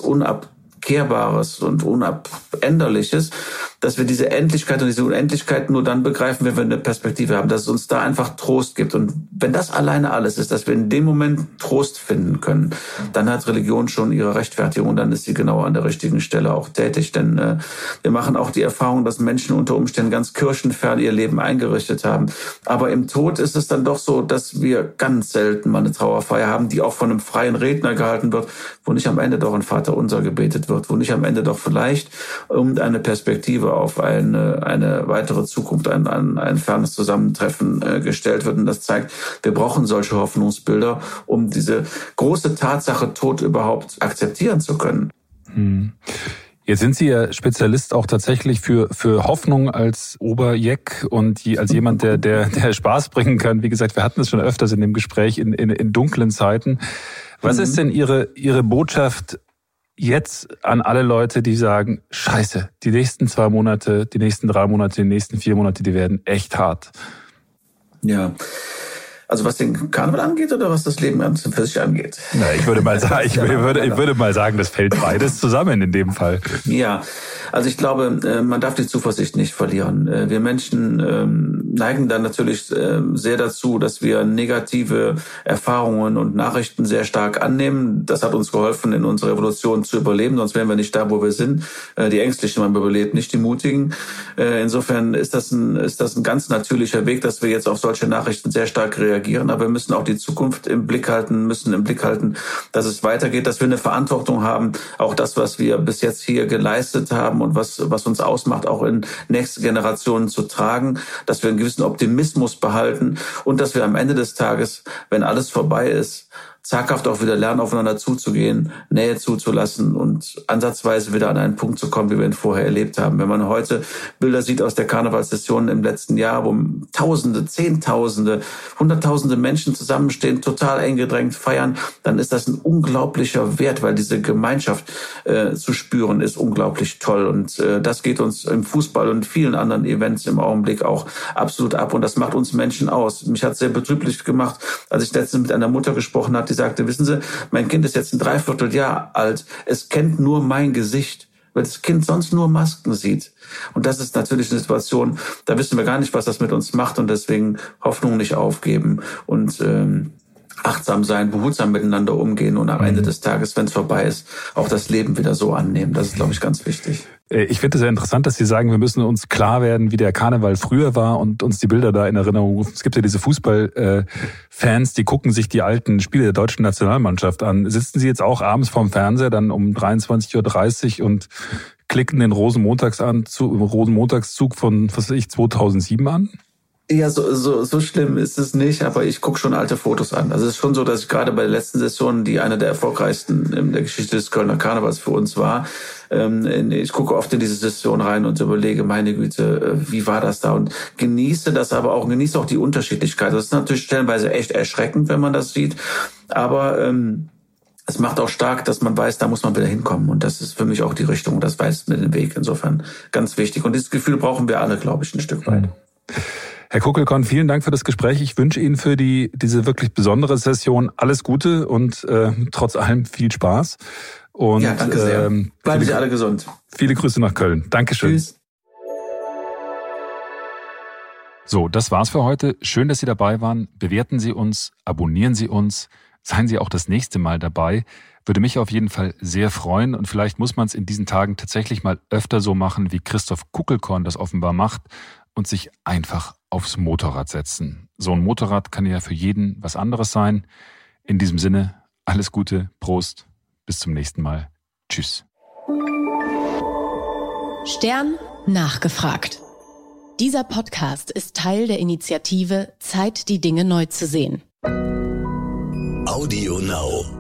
unabkehrbares und unabänderliches, dass wir diese Endlichkeit und diese Unendlichkeit nur dann begreifen, wenn wir eine Perspektive haben, dass es uns da einfach Trost gibt. Und wenn das alleine alles ist, dass wir in dem Moment Trost finden können, dann hat Religion schon ihre Rechtfertigung und dann ist sie genau an der richtigen Stelle auch tätig. Denn äh, wir machen auch die Erfahrung, dass Menschen unter Umständen ganz kirchenfern ihr Leben eingerichtet haben. Aber im Tod ist es dann doch so, dass wir ganz selten mal eine Trauerfeier haben, die auch von einem freien Redner gehalten wird, wo nicht am Ende doch ein Vater unser gebetet wird, wo nicht am Ende doch vielleicht irgendeine Perspektive Perspektive auf eine, eine weitere Zukunft, ein, ein, ein fernes Zusammentreffen äh, gestellt wird. Und das zeigt, wir brauchen solche Hoffnungsbilder, um diese große Tatsache Tod überhaupt akzeptieren zu können. Hm. Jetzt sind Sie ja Spezialist auch tatsächlich für, für Hoffnung als Oberjeck und die, als jemand, der, der, der Spaß bringen kann. Wie gesagt, wir hatten es schon öfters in dem Gespräch in, in, in dunklen Zeiten. Was mhm. ist denn Ihre, Ihre Botschaft jetzt an alle Leute, die sagen, scheiße, die nächsten zwei Monate, die nächsten drei Monate, die nächsten vier Monate, die werden echt hart. Ja. Also was den Karneval angeht oder was das Leben an für sich angeht? Na, ich würde mal sagen, ich würde, ich würde mal sagen, das fällt beides zusammen in dem Fall. Ja, also ich glaube, äh, man darf die Zuversicht nicht verlieren. Äh, wir Menschen ähm, neigen dann natürlich ähm, sehr dazu, dass wir negative Erfahrungen und Nachrichten sehr stark annehmen. Das hat uns geholfen, in unserer Revolution zu überleben, sonst wären wir nicht da, wo wir sind. Äh, die Ängstlichen haben überlebt, nicht die Mutigen. Insofern ist das ein, ist das ein ganz natürlicher Weg, dass wir jetzt auf solche Nachrichten sehr stark reagieren. Aber wir müssen auch die Zukunft im Blick halten, müssen im Blick halten, dass es weitergeht, dass wir eine Verantwortung haben, auch das, was wir bis jetzt hier geleistet haben, haben und was, was uns ausmacht, auch in nächste Generationen zu tragen, dass wir einen gewissen Optimismus behalten und dass wir am Ende des Tages, wenn alles vorbei ist, zaghaft auch wieder lernen, aufeinander zuzugehen, Nähe zuzulassen und ansatzweise wieder an einen Punkt zu kommen, wie wir ihn vorher erlebt haben. Wenn man heute Bilder sieht aus der Karnevalssession im letzten Jahr, wo Tausende, Zehntausende, Hunderttausende Menschen zusammenstehen, total eng gedrängt feiern, dann ist das ein unglaublicher Wert, weil diese Gemeinschaft äh, zu spüren ist unglaublich toll. Und äh, das geht uns im Fußball und vielen anderen Events im Augenblick auch absolut ab. Und das macht uns Menschen aus. Mich hat sehr betrüblich gemacht, als ich letztens mit einer Mutter gesprochen habe, sagte, wissen Sie, mein Kind ist jetzt ein Dreivierteljahr alt, es kennt nur mein Gesicht weil das Kind sonst nur Masken sieht. Und das ist natürlich eine Situation, da wissen wir gar nicht, was das mit uns macht und deswegen Hoffnung nicht aufgeben und ähm, achtsam sein, behutsam miteinander umgehen und am Ende mhm. des Tages, wenn es vorbei ist, auch das Leben wieder so annehmen. Das ist, glaube ich, ganz wichtig. Äh, ich finde es sehr interessant, dass Sie sagen, wir müssen uns klar werden, wie der Karneval früher war und uns die Bilder da in Erinnerung rufen. Es gibt ja diese Fußballfans, die gucken sich die alten Spiele der deutschen Nationalmannschaft an. Sitzen Sie jetzt auch abends vorm Fernseher dann um 23.30 Uhr und klicken den Rosenmontagszug von, was weiß ich, 2007 an? Ja, so, so, so schlimm ist es nicht, aber ich gucke schon alte Fotos an. Also es ist schon so, dass ich gerade bei der letzten Session, die eine der erfolgreichsten in der Geschichte des Kölner Karnevals für uns war, ähm, ich gucke oft in diese Session rein und überlege, meine Güte, äh, wie war das da? Und genieße das aber auch, genieße auch die Unterschiedlichkeit. Das ist natürlich stellenweise echt erschreckend, wenn man das sieht, aber ähm, es macht auch stark, dass man weiß, da muss man wieder hinkommen. Und das ist für mich auch die Richtung. Das weist mir den Weg. Insofern ganz wichtig. Und dieses Gefühl brauchen wir alle, glaube ich, ein Stück weit. Mhm. Herr Kuckelkorn, vielen Dank für das Gespräch. Ich wünsche Ihnen für die, diese wirklich besondere Session alles Gute und äh, trotz allem viel Spaß. Und, ja, danke sehr. Ähm, Bleiben Sie alle gesund. Viele Grüße nach Köln. Dankeschön. Tschüss. So, das war's für heute. Schön, dass Sie dabei waren. Bewerten Sie uns, abonnieren Sie uns, seien Sie auch das nächste Mal dabei. Würde mich auf jeden Fall sehr freuen und vielleicht muss man es in diesen Tagen tatsächlich mal öfter so machen, wie Christoph Kuckelkorn das offenbar macht und sich einfach aufs Motorrad setzen. So ein Motorrad kann ja für jeden was anderes sein. In diesem Sinne, alles Gute, Prost, bis zum nächsten Mal. Tschüss. Stern nachgefragt. Dieser Podcast ist Teil der Initiative Zeit, die Dinge neu zu sehen. Audio Now.